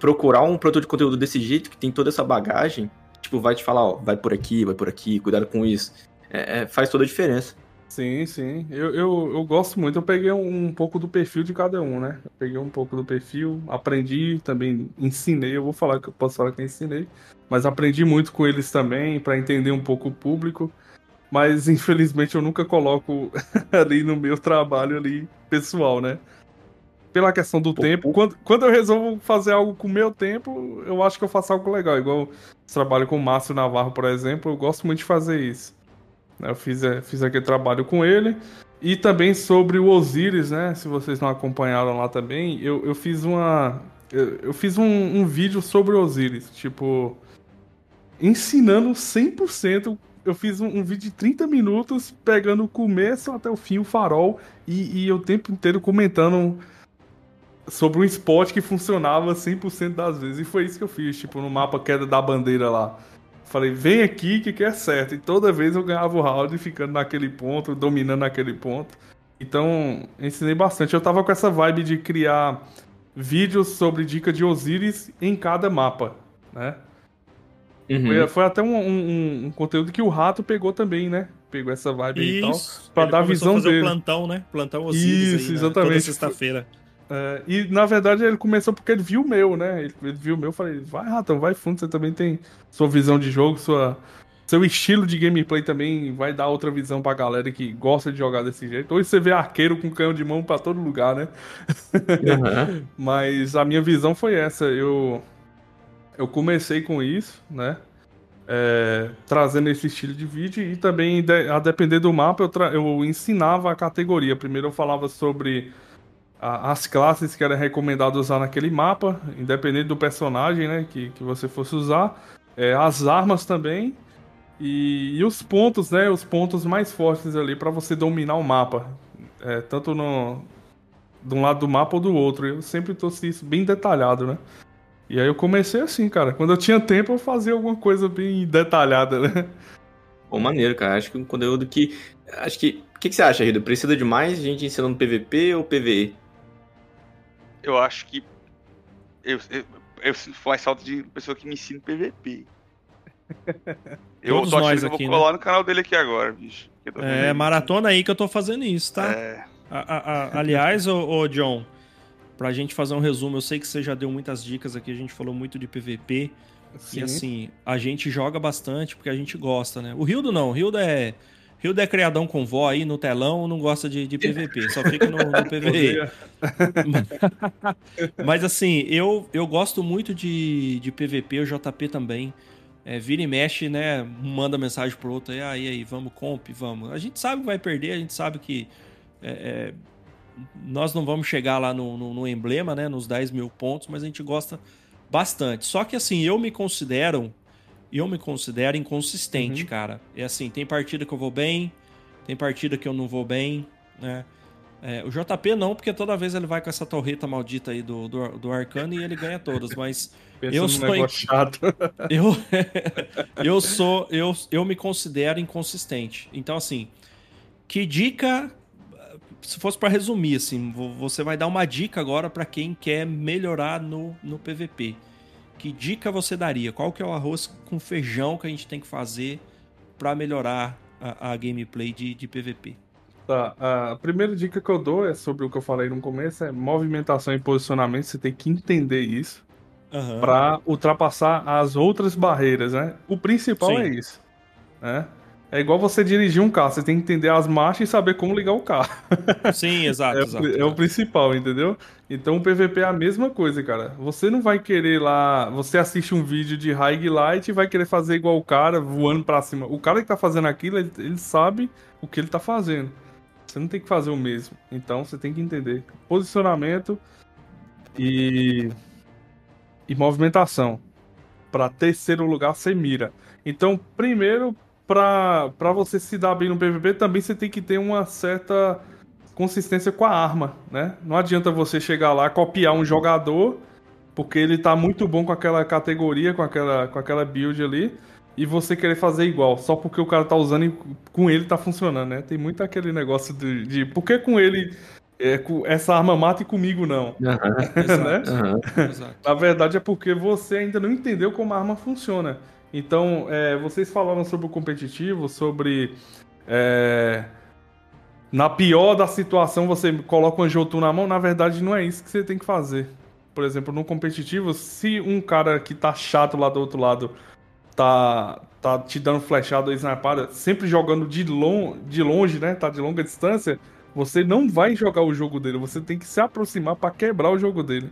procurar um produtor de conteúdo desse jeito, que tem toda essa bagagem, tipo, vai te falar, ó, vai por aqui, vai por aqui, cuidado com isso. É, é, faz toda a diferença. Sim, sim. Eu, eu, eu gosto muito. Eu peguei um, um pouco do perfil de cada um, né? Eu peguei um pouco do perfil, aprendi, também ensinei. Eu vou falar que eu posso falar que eu ensinei, mas aprendi muito com eles também para entender um pouco o público. Mas infelizmente eu nunca coloco ali no meu trabalho ali pessoal, né? Pela questão do Pô, tempo. Quando, quando eu resolvo fazer algo com o meu tempo, eu acho que eu faço algo legal. Igual trabalho com o Márcio Navarro, por exemplo, eu gosto muito de fazer isso. Eu fiz, eh, fiz aquele trabalho com ele. E também sobre o Osiris, né? Se vocês não acompanharam lá também, eu, eu fiz uma. Eu, eu fiz um, um vídeo sobre o Osiris, tipo. Ensinando 100%. Eu fiz um, um vídeo de 30 minutos, pegando o começo até o fim, o farol, e, e o tempo inteiro comentando sobre um spot que funcionava 100% das vezes. E foi isso que eu fiz, tipo, no mapa queda da bandeira lá. Falei, vem aqui que que é certo. E toda vez eu ganhava o round ficando naquele ponto, dominando aquele ponto. Então, ensinei bastante. Eu tava com essa vibe de criar vídeos sobre dica de Osiris em cada mapa, né? Uhum. Foi, foi até um, um- um conteúdo que o Rato pegou também, né? Pegou essa vibe aí e tal. Isso. pra Ele dar a visão fazer dele. o plantão, né? Plantão Osiris Isso, aí, né? exatamente. Toda sexta-feira. É, e na verdade ele começou porque ele viu o meu, né? Ele, ele viu o meu, eu falei, vai Ratão, vai fundo, você também tem sua visão de jogo, sua, seu estilo de gameplay também vai dar outra visão pra galera que gosta de jogar desse jeito. Hoje você vê arqueiro com canhão de mão pra todo lugar, né? Aham. Mas a minha visão foi essa. Eu, eu comecei com isso, né? É, trazendo esse estilo de vídeo e também, a depender do mapa, eu, eu ensinava a categoria. Primeiro eu falava sobre a- as classes que era recomendado usar naquele mapa, independente do personagem né, que, que você fosse usar. É, as armas também. E, e os pontos, né? Os pontos mais fortes ali para você dominar o mapa. É, tanto no, de um lado do mapa ou do outro. Eu sempre trouxe isso bem detalhado, né? E aí eu comecei assim, cara. Quando eu tinha tempo, eu fazia alguma coisa bem detalhada, né? Pô, maneiro, cara. Acho que um conteúdo que. Acho que. O que, que você acha, Rido? Precisa de mais gente ensinando PVP ou PVE? Eu acho que. Eu, eu, eu sinto mais falta de pessoa que me ensine PVP. Eu Todos tô achando que eu vou aqui, né? colar no canal dele aqui agora, bicho. Vendo É, aí. maratona aí que eu tô fazendo isso, tá? É, A- a- a- aliás, ô, ô, John, pra gente fazer um resumo, eu sei que você já deu muitas dicas aqui, a gente falou muito de PVP. E assim, a gente joga bastante porque a gente gosta, né? O Rildo não, o Rildo é. Rildo é criadão com vó aí no telão, não gosta de, de PVP, só fica no, no PVE. Mas assim, eu, eu gosto muito de, de PVP, o JP também. é, vira e mexe, né? Manda mensagem pro outro aí, aí, aí, vamos, comp, vamos. A gente sabe que vai perder, a gente sabe que é, é, nós não vamos chegar lá no, no, no, emblema, né? Nos 10 mil pontos, mas a gente gosta bastante. Só que assim, eu me considero. Eu me considero inconsistente, uhum. cara. É assim, tem partida que eu vou bem, tem partida que eu não vou bem, né? É, o JP não, porque toda vez ele vai com essa torreta maldita aí do, do, do Arcano e ele ganha todas, mas eu sou in... chato. eu eu sou eu, eu me considero inconsistente. Então assim, que dica se fosse para resumir assim, você vai dar uma dica agora para quem quer melhorar no, no PVP. Que dica você daria? Qual que é o arroz com feijão que a gente tem que fazer para melhorar a, a gameplay de, de PVP? Tá, a primeira dica que eu dou é sobre o que eu falei no começo, é movimentação e posicionamento, você tem que entender isso uhum. para ultrapassar as outras barreiras, né? O principal Sim. é isso, né? É igual você dirigir um carro, você tem que entender as marchas e saber como ligar o carro. Sim, exato. é, exato, é o principal, entendeu? Então o PVP é a mesma coisa, cara. Você não vai querer lá. Você assiste um vídeo de high light e vai querer fazer igual o cara voando pra cima. O cara que tá fazendo aquilo, ele, ele sabe o que ele tá fazendo. Você não tem que fazer o mesmo. Então você tem que entender posicionamento e, e movimentação. Para terceiro lugar, você mira. Então, primeiro, para você se dar bem no PVP, também você tem que ter uma certa consistência com a arma, né? Não adianta você chegar lá, copiar um jogador, porque ele tá muito bom com aquela categoria, com aquela, com aquela build ali e você querer fazer igual, só porque o cara tá usando e com ele tá funcionando, né? Tem muito aquele negócio de, de por que com ele é, com essa arma mata e comigo não? Uhum. né? Uhum. Na verdade é porque você ainda não entendeu como a arma funciona. Então, é, vocês falaram sobre o competitivo, sobre. É, na pior da situação, você coloca um Jotun na mão. Na verdade, não é isso que você tem que fazer. Por exemplo, no competitivo, se um cara que tá chato lá do outro lado tá, tá te dando flechada ou snipada, sempre jogando de, long, de longe, né? Tá de longa distância, você não vai jogar o jogo dele. Você tem que se aproximar para quebrar o jogo dele.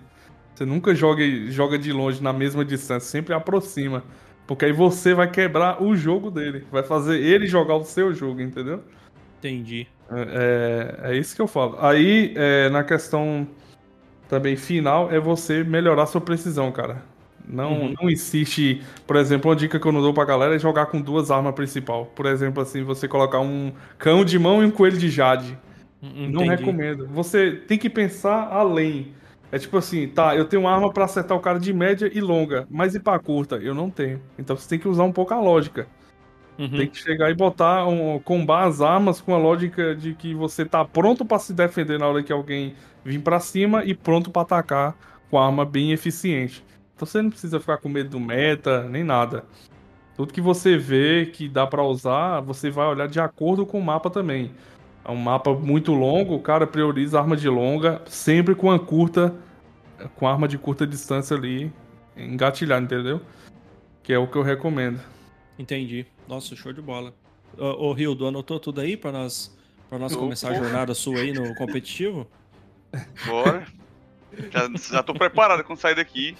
Você nunca joga, joga de longe na mesma distância, sempre aproxima. Porque aí você vai quebrar o jogo dele. Vai fazer ele jogar o seu jogo, entendeu? Entendi. É, é, é isso que eu falo. Aí, é, na questão também final, é você melhorar sua precisão, cara. Não, uhum. não insiste. Por exemplo, uma dica que eu não dou pra galera é jogar com duas armas principal. Por exemplo, assim, você colocar um cão de mão e um coelho de jade. Hum, entendi. Não recomendo. Você tem que pensar além. É tipo assim, tá, eu tenho uma arma para acertar o cara de média e longa, mas e pra curta? Eu não tenho. Então você tem que usar um pouco a lógica. Uhum. Tem que chegar e botar, um, combar as armas com a lógica de que você tá pronto para se defender na hora que alguém vir para cima e pronto para atacar com a arma bem eficiente. Então você não precisa ficar com medo do meta, nem nada. Tudo que você vê que dá para usar, você vai olhar de acordo com o mapa também. É um mapa muito longo, o cara prioriza arma de longa, sempre com a curta, com arma de curta distância ali, engatilhado, entendeu? Que é o que eu recomendo. Entendi. Nossa, show de bola. Ô, ô Rildo, anotou tudo aí para nós, pra nós começar a jornada sua aí no competitivo? Bora. Já, já tô preparado quando sair daqui.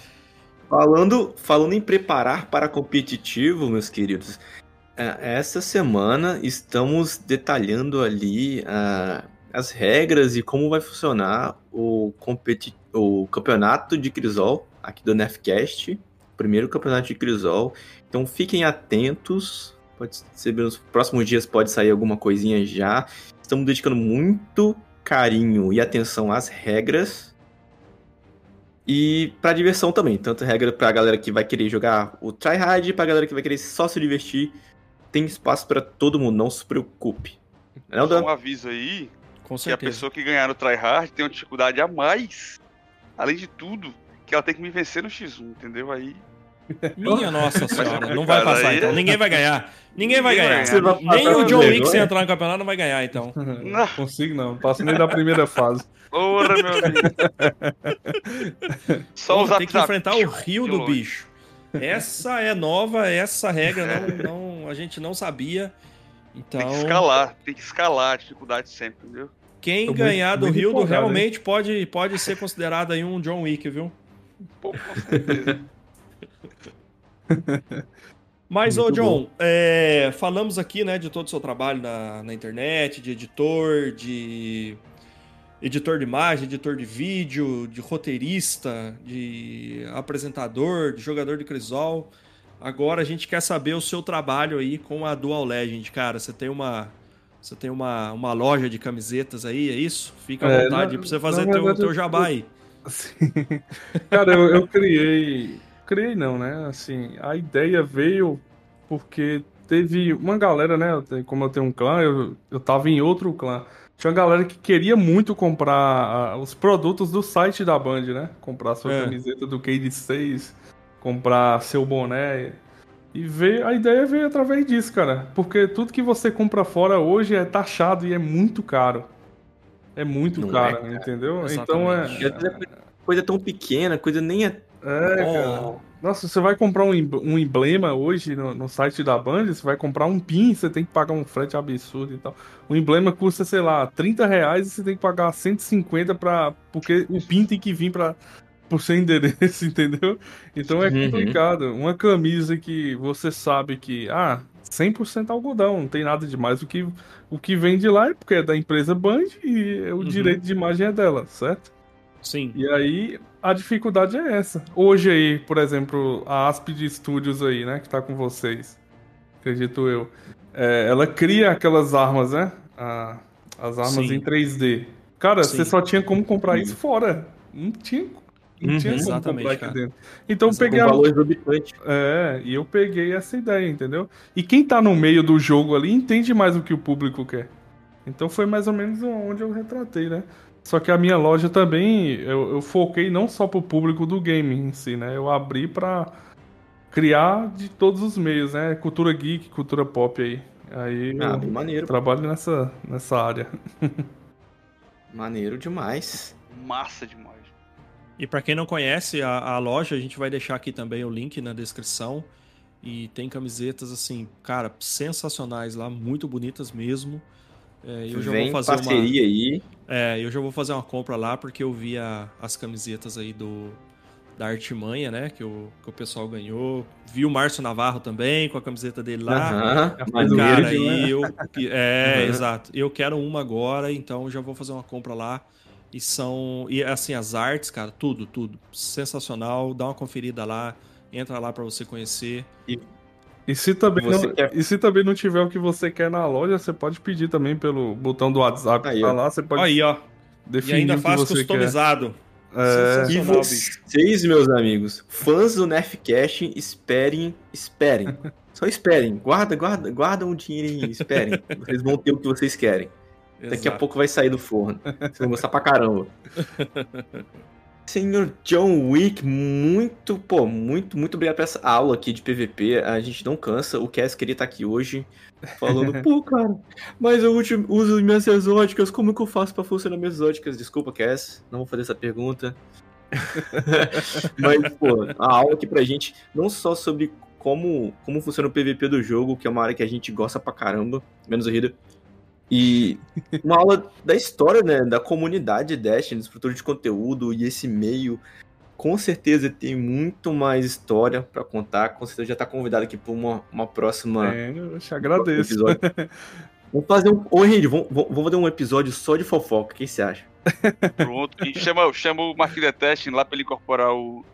Falando, falando em preparar para competitivo, meus queridos, essa semana estamos detalhando ali uh, as regras e como vai funcionar o, competi o campeonato de Crisol aqui do Nefcast, primeiro campeonato de Crisol. Então fiquem atentos, pode ser nos próximos dias pode sair alguma coisinha já. Estamos dedicando muito carinho e atenção às regras e para diversão também, tanto regra pra galera que vai querer jogar o tryhard, pra galera que vai querer só se divertir, tem espaço para todo mundo, não se preocupe. Não, Só um aviso aí, Com que a pessoa que ganhar no tryhard tem uma dificuldade a mais, além de tudo, que ela tem que me vencer no X1, entendeu? Aí minha nossa senhora, não vai passar então. Ninguém vai ganhar. Ninguém vai ganhar. Nem o John Wick se entrar no campeonato não vai ganhar, então. Não consigo não, não passo nem da primeira fase. Ora, meu amigo. Só Pô, usar Tem que enfrentar o rio do bicho. Essa é nova, essa regra não, não, a gente não sabia. Então... Tem que escalar, tem que escalar a dificuldade sempre, entendeu? Quem Tô ganhar muito, do Rio realmente pode, pode ser considerado aí um John Wick, viu? Pô, com certeza. Mas, ô John, é, falamos aqui, né, de todo o seu trabalho na, na internet, de editor, de editor de imagem, editor de vídeo, de roteirista, de apresentador, de jogador de Crisol. Agora a gente quer saber o seu trabalho aí com a Dual Legend, cara. Você tem uma você tem uma, uma loja de camisetas aí, é isso? Fica à é, vontade para você fazer teu, verdade, teu jabá aí. Assim, cara, eu, eu criei. Criei não, né? Assim, a ideia veio porque teve uma galera, né? Como eu tenho um clã, eu, eu tava em outro clã. Tinha uma galera que queria muito comprar uh, os produtos do site da Band, né? Comprar sua é. camiseta do Cade 6, comprar seu boné. E veio, a ideia veio através disso, cara. Porque tudo que você compra fora hoje é taxado e é muito caro. É muito caro, é, entendeu? Então é. Coisa tão pequena, coisa nem é. É, cara. Nossa, você vai comprar um, um emblema hoje no, no, site da Band, você vai comprar um pin, você tem que pagar um frete absurdo e tal. O emblema custa, sei lá, 30 reais e você tem que pagar 150 pra, porque o pin tem que vir pra, por seu endereço, entendeu? Então é uhum. complicado. Uhum. Uma camisa que você sabe que, ah, 100% algodão, não tem nada demais. O que, o que vem de lá é porque é da empresa Band e o uhum. direito de imagem é dela, certo? Sim. E aí a dificuldade é essa. Hoje aí, por exemplo, a Aspid Studios aí, né, que tá com vocês, acredito eu, é, ela cria aquelas armas, né? A, as armas Sim. em 3D. Cara, Sim. você só tinha como comprar isso fora. Não tinha, não uhum, tinha como comprar aqui dentro. Então eu peguei. Um valor exorbitante. É, e eu peguei essa ideia, entendeu? E quem tá no meio do jogo ali entende mais o que o público quer. Então foi mais ou menos onde eu retratei, né? Só que a minha loja também, eu, eu foquei não só pro público do game em si, né? Eu abri para criar de todos os meios, né? Cultura geek, cultura pop aí. Aí ah, eu maneiro. trabalho nessa, nessa área. maneiro demais. Massa demais. E para quem não conhece a, a loja, a gente vai deixar aqui também o link na descrição. E tem camisetas assim, cara, sensacionais lá, muito bonitas mesmo. É, eu já Vem vou fazer parceria uma... aí. É, eu já vou fazer uma compra lá porque eu vi a, as camisetas aí do da Artimanha, né? Que o, que o pessoal ganhou. Vi o Márcio Navarro também com a camiseta dele lá. Uhum, mas cara, aí né? eu. É, exato. Eu quero uma agora, então já vou fazer uma compra lá. E são. E assim, as artes, cara, tudo, tudo. Sensacional. Dá uma conferida lá. Entra lá para você conhecer. E e se, também não, quer... e se também não tiver o que você quer na loja, você pode pedir também pelo botão do WhatsApp aí, que tá lá. Você pode aí, ó. definir e ainda faz customizado. É... E vocês, meus amigos, fãs do Nerfcast, esperem, esperem. Só esperem. Guarda, guarda, guarda um dinheiro e esperem. Vocês vão ter o que vocês querem. Exato. Daqui a pouco vai sair do forno. Vocês vão gostar pra caramba. Senhor John Wick, muito, pô, muito, muito obrigado por essa aula aqui de PVP. A gente não cansa. O Cass queria estar aqui hoje falando, pô, cara, mas eu uso minhas exóticas, como que eu faço para funcionar minhas exóticas? Desculpa, Cass, não vou fazer essa pergunta. mas, pô, a aula aqui pra gente, não só sobre como, como funciona o PVP do jogo, que é uma área que a gente gosta pra caramba, menos o Rida, e uma aula da história, né, da comunidade Destiny, dos produtores de conteúdo e esse meio. Com certeza tem muito mais história para contar. Com certeza já tá convidado aqui para uma, uma próxima. É, eu te agradeço. vamos fazer um. Ô, Henrique, vamos, vamos fazer um episódio só de fofoca. O que você acha? Pronto. E chama, chama o Marquinhos Testing lá para ele incorporar o.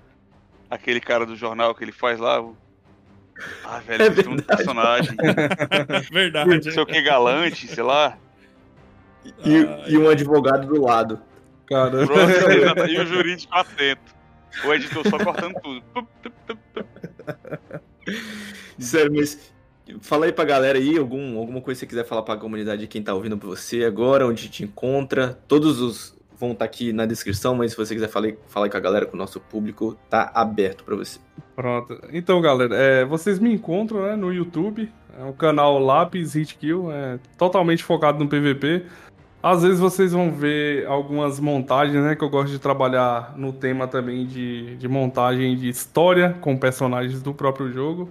aquele cara do jornal que ele faz lá, o ah, velho, é um personagem. verdade. Não sei o que, galante, sei lá. E, ah, e um advogado do lado. Cara. e o jurídico atento. O editor só cortando tudo. Sério, mas fala aí pra galera aí, algum, alguma coisa que você quiser falar pra comunidade, quem tá ouvindo pra você agora, onde te encontra, todos os vão estar tá aqui na descrição, mas se você quiser falar, falar com a galera, com o nosso público, tá aberto para você. Pronto. Então, galera, é, vocês me encontram né, no YouTube, é o canal Lápis Hitkill, é totalmente focado no PVP. Às vezes vocês vão ver algumas montagens, né? Que eu gosto de trabalhar no tema também de, de montagem de história com personagens do próprio jogo,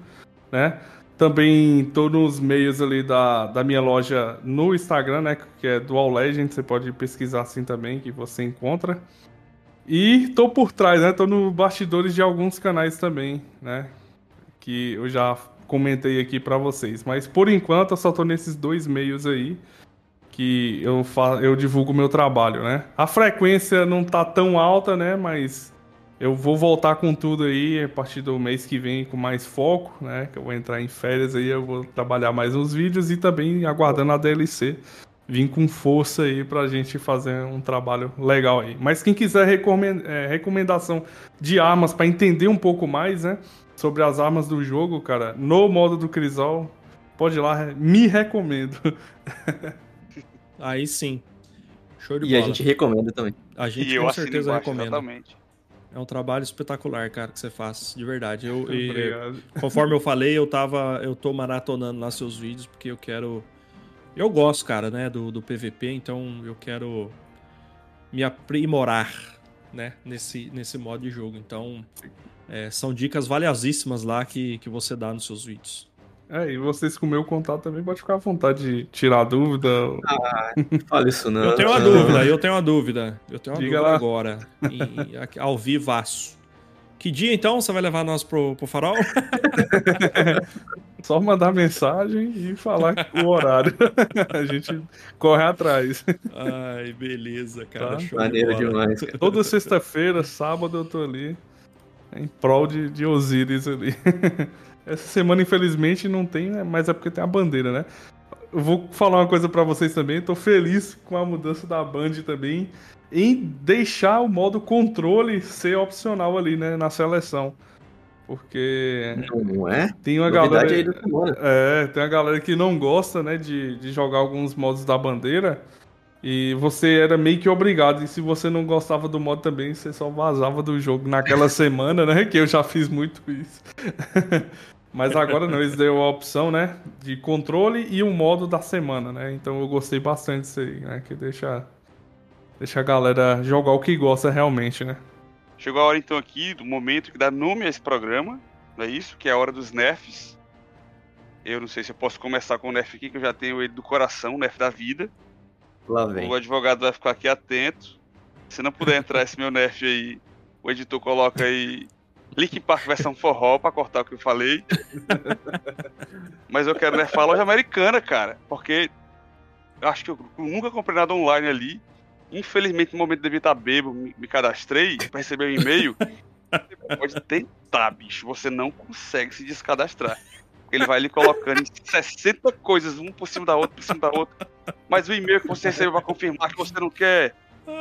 né? Também tô nos meios ali da, da minha loja no Instagram, né? Que é Dual Legend, você pode pesquisar assim também, que você encontra. E tô por trás, né? Tô no bastidores de alguns canais também, né? Que eu já comentei aqui para vocês. Mas por enquanto eu só tô nesses dois meios aí que eu, fa eu divulgo meu trabalho, né? A frequência não tá tão alta, né? Mas eu vou voltar com tudo aí a partir do mês que vem com mais foco, né? Que eu vou entrar em férias aí, eu vou trabalhar mais nos vídeos e também aguardando a DLC vir com força aí pra gente fazer um trabalho legal aí. Mas quem quiser é, recomendação de armas para entender um pouco mais, né? Sobre as armas do jogo, cara, no modo do Crisol, pode ir lá, me recomendo. Aí sim. Show de e bola. a gente recomenda também. A gente e com eu certeza embaixo, recomenda. Exatamente. É um trabalho espetacular, cara, que você faz, de verdade. Eu, e, conforme eu falei, eu tava, eu tô maratonando lá seus vídeos porque eu quero eu gosto, cara, né, do, do PVP, então eu quero me aprimorar, né, nesse, nesse modo de jogo. Então, é, são dicas valiosíssimas lá que, que você dá nos seus vídeos. É, e vocês com o meu contato também pode ficar à vontade de tirar dúvida. Ah, fala isso não. Eu tenho uma dúvida, eu tenho uma dúvida. Eu tenho uma Diga dúvida lá. agora, em, ao vivaço. Que dia então você vai levar nós pro, pro farol? Só mandar mensagem e falar o horário. a gente corre atrás. Ai, beleza, cara. Tá. show de Maneiro bola. demais. cara. Toda sexta-feira, sábado, eu tô ali em prol de, de Osiris ali. Essa semana, infelizmente, não tem, né? mas é porque tem a bandeira, né? Eu vou falar uma coisa pra vocês também. Tô feliz com a mudança da Band também em deixar o modo controle ser opcional ali, né? Na seleção. Porque Não é? tem uma Novidade galera. É, tem uma galera que não gosta, né, de, de jogar alguns modos da bandeira. E você era meio que obrigado. E se você não gostava do modo também, você só vazava do jogo naquela semana, né? Que eu já fiz muito isso. Mas agora não, eles deu a opção, né? De controle e um modo da semana, né? Então eu gostei bastante disso aí, né? Que deixa, deixa a galera jogar o que gosta realmente, né? Chegou a hora então aqui do momento que dá nome a esse programa, não é isso? Que é a hora dos nerfs. Eu não sei se eu posso começar com o nerf aqui, que eu já tenho ele do coração, o nerf da vida. Lá vem. O advogado vai ficar aqui atento. Se não puder entrar esse meu nerf aí, o editor coloca aí Link Park versão forró pra cortar o que eu falei. Mas eu quero nerfar a loja americana, cara. Porque acho que eu nunca comprei nada online ali. Infelizmente, no momento devia estar bebo, me, cadastrei pra receber um e-mail. Você pode tentar, bicho. Você não consegue se descadastrar. Ele vai ali colocando em 60 coisas, um por cima da outra, por cima da outra. Mas o e-mail que você recebeu vai confirmar que você não quer.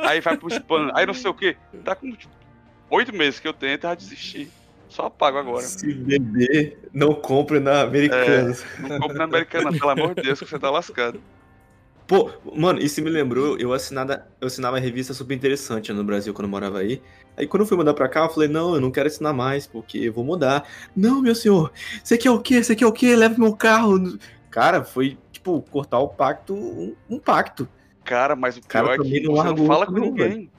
Aí vai pro spam, aí não sei o que. Tá com tipo, oito meses que eu tento e já desisti. Só apago agora. Se beber, não compre na Americanas. Não compre na americana, pelo amor de Deus, que você tá lascado. Pô, mano, isso me lembrou, eu assinava, eu assinava revista super interessante no Brasil quando eu morava aí. Aí quando eu fui mudar pra cá, eu falei, não, eu não quero assinar mais, porque eu vou mudar. Não, meu senhor, você quer o quê? Você quer o quê? Leva meu carro. Cara, foi, tipo, cortar o pacto, um, um pacto. Cara, mas o Cara, pior é também que não você não fala com ninguém.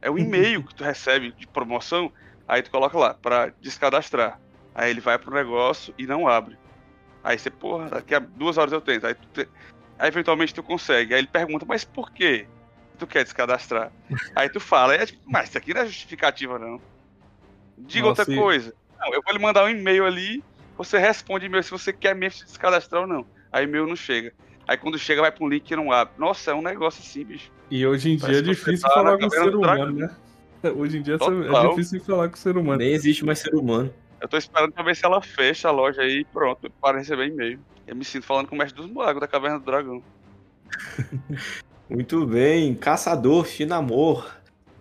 É o e-mail que tu recebe de promoção, aí tu coloca lá, pra descadastrar. Aí ele vai pro negócio e não abre. Aí você, porra, daqui a duas horas eu tento. Aí, tu te- aí eventualmente tu consegue. Aí ele pergunta, mas por quê? Tu quer descadastrar? aí tu fala, é tipo, mas isso aqui não é justificativa, não. Diga Nossa, outra e- coisa. Não, eu vou lhe mandar um e-mail ali, você responde e-mail se você quer mesmo se descadastrar ou não. Aí e-mail não chega. Aí quando chega, vai pra um link que não abre. Nossa, é um negócio assim, bicho. E hoje em dia é difícil tá falar com o ser humano, né? Hoje em dia é Total. difícil falar com o ser humano. Nem existe mais ser humano. Eu tô esperando pra ver se ela fecha a loja aí e pronto, para receber e-mail. Eu me sinto falando com o mestre dos magos da Caverna do Dragão. Muito bem, caçador, Finamor.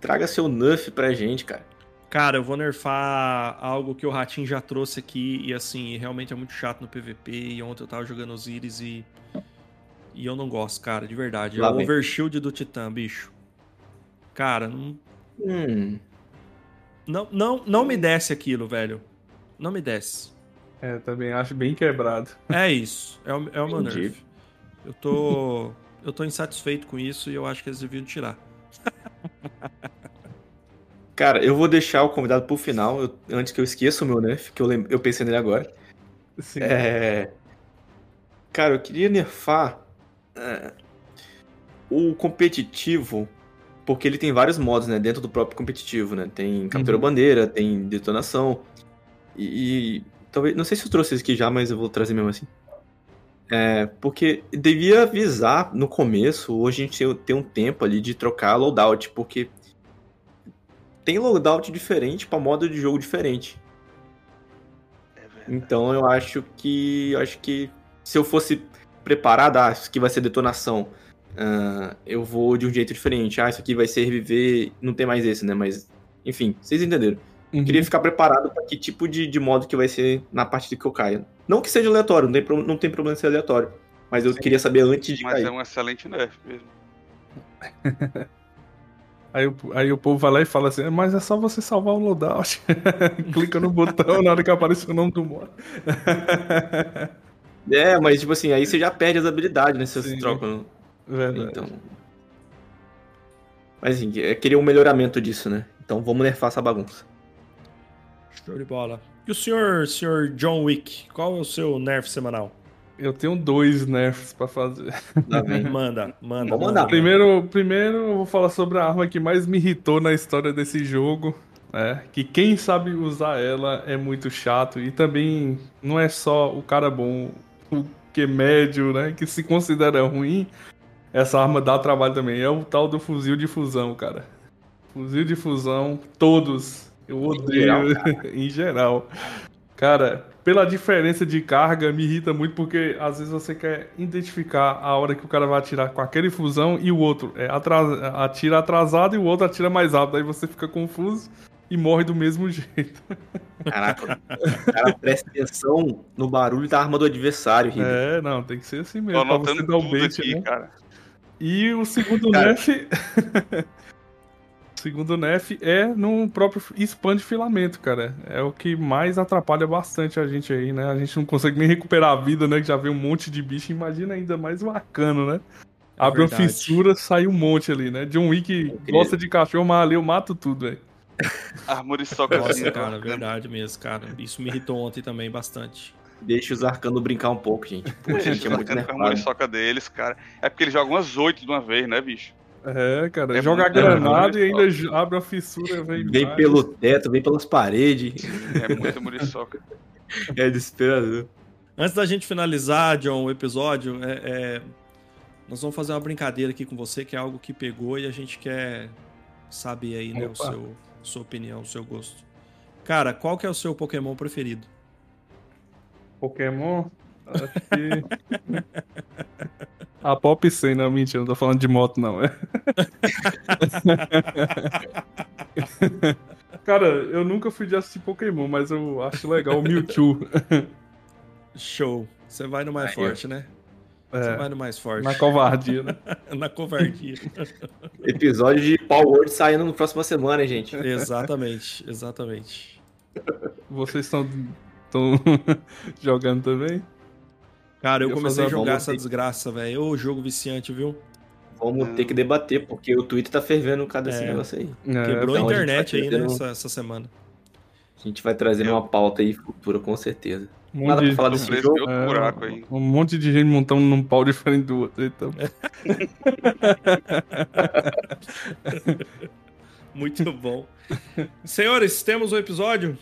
Traga seu Nuff pra gente, cara. Cara, eu vou nerfar algo que o Ratinho já trouxe aqui e assim, realmente é muito chato no PVP. E ontem eu tava jogando Osiris e. E eu não gosto, cara, de verdade. É Lá o vem. overshield do Titã, bicho. Cara, não, Hum, não, não, não me desce aquilo, velho. Não me desce. É, também acho bem quebrado. É isso. É o, é o meu nerf. Eu tô. Eu tô insatisfeito com isso e eu acho que eles deviam tirar. Cara, eu vou deixar o convidado pro final, eu- antes que eu esqueça o meu Nuff, que eu, lem- eu pensei nele agora. Sim. É... Cara, eu queria nerfar é, o competitivo, porque ele tem vários modos, né? Dentro do próprio competitivo, né? Tem captura Uhum. bandeira, tem detonação. E, e talvez, não sei se eu trouxe isso aqui já, mas eu vou trazer mesmo assim. É, porque devia avisar no começo, hoje a gente tem um tempo ali de trocar loadout, porque tem loadout diferente para modo de jogo diferente. É então eu acho que eu acho que se eu fosse preparado, ah, isso aqui vai ser detonação, uh, eu vou de um jeito diferente. Ah, isso aqui vai ser reviver, não tem mais esse, né? Mas enfim, vocês entenderam. Uhum. Queria ficar preparado para que tipo de, de modo que vai ser na partida que eu caia. Não que seja aleatório, não tem, não tem problema ser aleatório. Mas eu Sim. queria saber antes de mas cair. Mas é um excelente nerf mesmo. Aí, aí o povo vai lá e fala assim, mas é só você salvar o loadout. Clica no botão na hora que aparece o nome do modo. é, mas tipo assim, aí você já perde as habilidades, né? Se você troca. Verdade. Então. Mas assim, queria um melhoramento disso, né? Então vamos nerfar essa bagunça. Show de bola. E o senhor, senhor John Wick, qual é o seu nerf semanal? Eu tenho dois nerfs pra fazer. Tá manda, manda. Vou mandar. Primeiro, primeiro eu vou falar sobre a arma que mais me irritou na história desse jogo. É, que quem sabe usar ela é muito chato. E também não é só o cara bom, que é médio, né? Que se considera ruim. Essa arma dá trabalho também. É o tal do fuzil de fusão, cara. Fuzil de fusão, todos eu odeio em geral. em geral. Cara, pela diferença de carga, me irrita muito porque às vezes você quer identificar a hora que o cara vai atirar com aquele fusão e o outro é atras... atira atrasado e o outro atira mais rápido. Aí você fica confuso e morre do mesmo jeito. Caraca, cara, presta atenção no barulho da arma do adversário. Rido. É, não, tem que ser assim mesmo. Tô pra você dar o bait, aqui, né? cara. E o segundo cara... nerf segundo o Nef, é no próprio spam de filamento, cara. É o que mais atrapalha bastante a gente aí, né? A gente não consegue nem recuperar a vida, né? Que já vem um monte de bicho. Imagina ainda mais o arcano, né? É Abre uma fissura, sai um monte ali, né? John Wick gosta de cachorro, mas ali eu mato tudo, velho. Armor soca Nossa, assim, cara, verdade mesmo, cara. Isso me irritou ontem também bastante. Deixa os arcanos brincar um pouco, gente. Pô, gente, é muito nerfado. A soca deles, cara. É porque eles jogam umas oito de uma vez, né, bicho? É, cara, é joga granada e ainda abre a fissura. Vem, vem pelo teto, vem pelas paredes. É muito muriçoca. é desesperador. Antes da gente finalizar, John, o episódio, é, é, nós vamos fazer uma brincadeira aqui com você, que é algo que pegou e a gente quer saber aí, né, o seu, sua opinião, o seu gosto. Cara, qual que é o seu Pokémon preferido? Pokémon? Acho que... A Pop 100, não, mentira, não tô falando de moto, não. É. Cara, eu nunca fui de assistir Pokémon, mas eu acho legal o Mewtwo. Show. Você vai no mais Aí, forte, né? É, Você vai no mais forte. Na covardia, né? na covardia. Episódio de Power Word saindo na próxima semana, hein, gente? Exatamente, exatamente. Vocês estão jogando também? Cara, eu, eu comecei a jogar essa ter... desgraça, velho. Ô, jogo viciante, viu? Vamos ter que debater, porque o Twitter tá fervendo cada é. negócio aí. É, Quebrou então a internet a aí, né, essa, essa, semana. A gente vai trazer uma pauta aí futura, com certeza. Um Nada pra falar desse jogo. É, buraco aí. Um monte de gente montando num pau diferente do outro. Então. Muito bom. Senhores, temos o um episódio?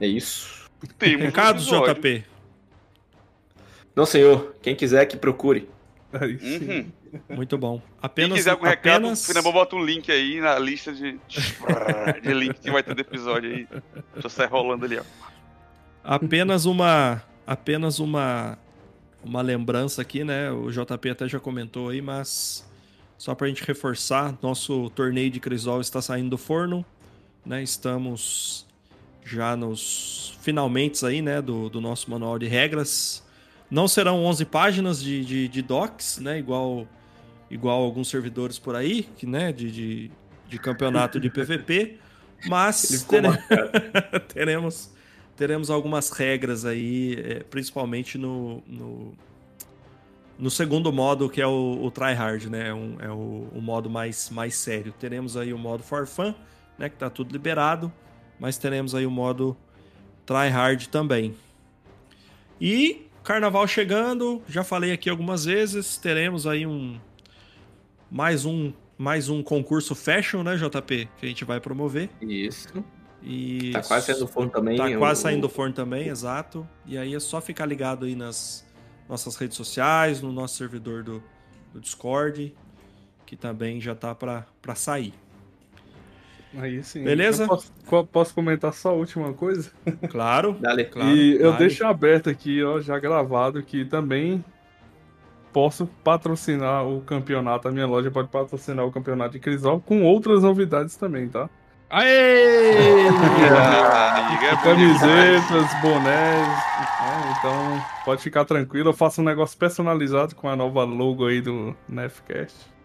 É isso. Tem Recados, um JP. Não, senhor. Quem quiser que procure. Uhum. Muito bom. Apenas, Quem quiser algum apenas... recado, Finabol bota um link aí na lista de, de link que vai ter do episódio aí. Deixa eu sair rolando ali, ó. Apenas uma. Apenas uma. Uma lembrança aqui, né? O JP até já comentou aí, mas. Só pra gente reforçar, nosso torneio de Crisol está saindo do forno. Né? Estamos já nos finalmente aí, né? Do, do nosso manual de regras. Não serão 11 páginas de, de, de docs, né? Igual, igual alguns servidores por aí, que, né? De, de, de campeonato de PVP. Mas tere... teremos, teremos algumas regras aí, é, principalmente no, no, no, segundo modo, que é o, o tryhard, né? É, um, é o, o, modo mais, mais sério. Teremos aí o modo for fun, né? Que tá tudo liberado. Mas teremos aí o modo tryhard também. E Carnaval chegando, já falei aqui algumas vezes, teremos aí um mais um mais um concurso fashion, né, JP, que a gente vai promover. Isso. E Tá quase saindo do forno também. Tá quase saindo do forno também, exato. E aí é só ficar ligado aí nas nossas redes sociais, no nosso servidor do, do Discord, que também já tá pra sair. Aí sim. Beleza? Eu posso, posso comentar só a última coisa? Claro. Dale. claro e eu vale. deixo aberto aqui, ó, já gravado, que também posso patrocinar o campeonato. A minha loja pode patrocinar o campeonato de Crisol com outras novidades também, tá? Aê! Amiga, é. Camisetas, bonés, né? então pode ficar tranquilo. Eu faço um negócio personalizado com a nova logo aí do Nefcast.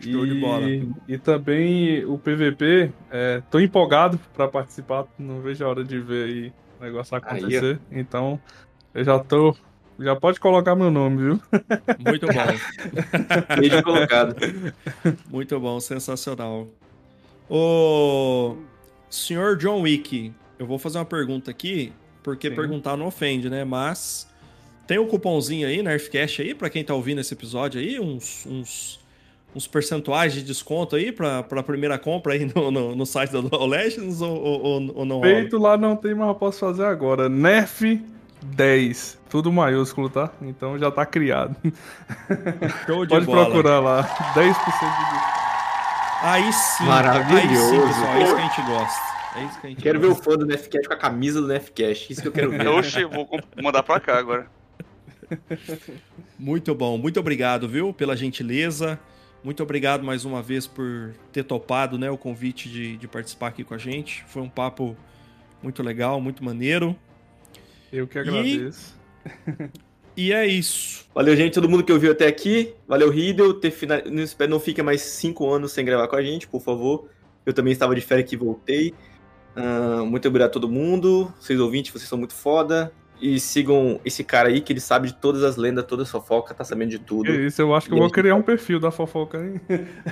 Show de bola. E também o PVP, é, tô empolgado pra participar, não vejo a hora de ver aí o negócio acontecer. então eu já tô. Já pode colocar meu nome, viu? Muito bom. Beijo colocado. Muito bom, sensacional. O senhor John Wick, eu vou fazer uma pergunta aqui, porque Sim. perguntar não ofende, né? Mas tem um cupomzinho aí, Nerfcast aí, pra quem tá ouvindo esse episódio aí, uns, uns, uns percentuais de desconto aí pra, pra primeira compra aí no, no, no site da LoL Legends ou, ou, ou- não? Feito lá não tem, mas eu posso fazer agora. Nerf 10. Tudo maiúsculo, tá? Então já tá criado. Show de Pode bola. procurar lá. 10% de desconto. Aí sim. Maravilhoso. Aí sim, pessoal, é isso que a gente gosta. É isso que a gente Quero ver o gosta. fã do Nefcast com a camisa do Nefcast. Isso que eu quero ver. Oxe, vou mandar pra cá agora. Muito bom, muito obrigado, viu, pela gentileza. Muito obrigado mais uma vez por ter topado né, o convite de, de participar aqui com a gente. Foi um papo muito legal, muito maneiro. Eu que agradeço. E é isso. Valeu, gente, todo mundo que ouviu até aqui. Valeu, Riddle. Ter fina... não, fique mais cinco anos sem gravar com a gente, por favor. Eu também estava de férias aqui e voltei. Ah, muito obrigado a todo mundo. Vocês ouvintes, vocês são muito foda. E sigam esse cara aí, que ele sabe de todas as lendas, toda a fofoca, tá sabendo de tudo. Isso, eu acho que eu vou criar um perfil da fofoca aí.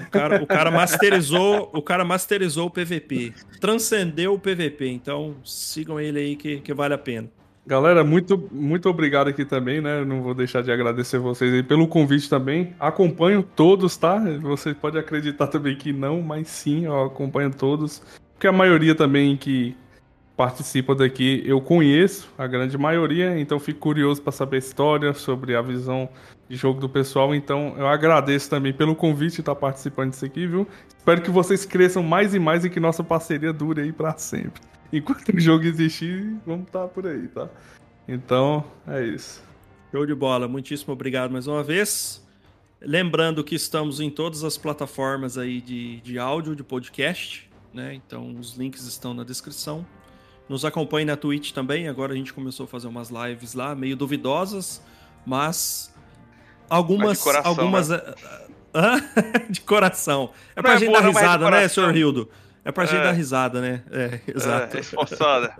O cara, o cara masterizou, o cara masterizou o PVP. Transcendeu o PVP. Então sigam ele aí que, que vale a pena. Galera, muito, muito obrigado aqui também, né? Não vou deixar de agradecer vocês aí pelo convite também. Acompanho todos, tá? Você pode acreditar também que não, mas sim, eu acompanho todos. Porque a maioria também que participa daqui eu conheço, a grande maioria, então fico curioso para saber a história, sobre a visão de jogo do pessoal. Então eu agradeço também pelo convite de estar participando disso aqui, viu? Espero que vocês cresçam mais e mais e que nossa parceria dure aí para sempre. Enquanto o jogo existir, vamos estar por aí, tá? Então, é isso. Show de bola. Muitíssimo obrigado mais uma vez. Lembrando que estamos em todas as plataformas aí de, de áudio, de podcast, né? Então os links estão na descrição. Nos acompanhe na Twitch também. Agora a gente começou a fazer umas lives lá, meio duvidosas, mas algumas. Mas de coração, algumas né? De coração. É Não pra é gente boa, dar é risada, né, coração. senhor Hildo? É pra gente É. dar risada, né? É, exato. É, esforçada.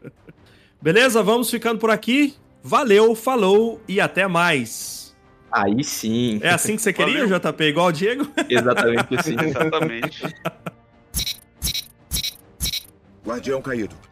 Beleza? Vamos ficando por aqui. Valeu, falou e até mais. Aí sim. É assim que você queria, Valeu. JP? Igual o Diego? Exatamente assim. Exatamente. Guardião caído.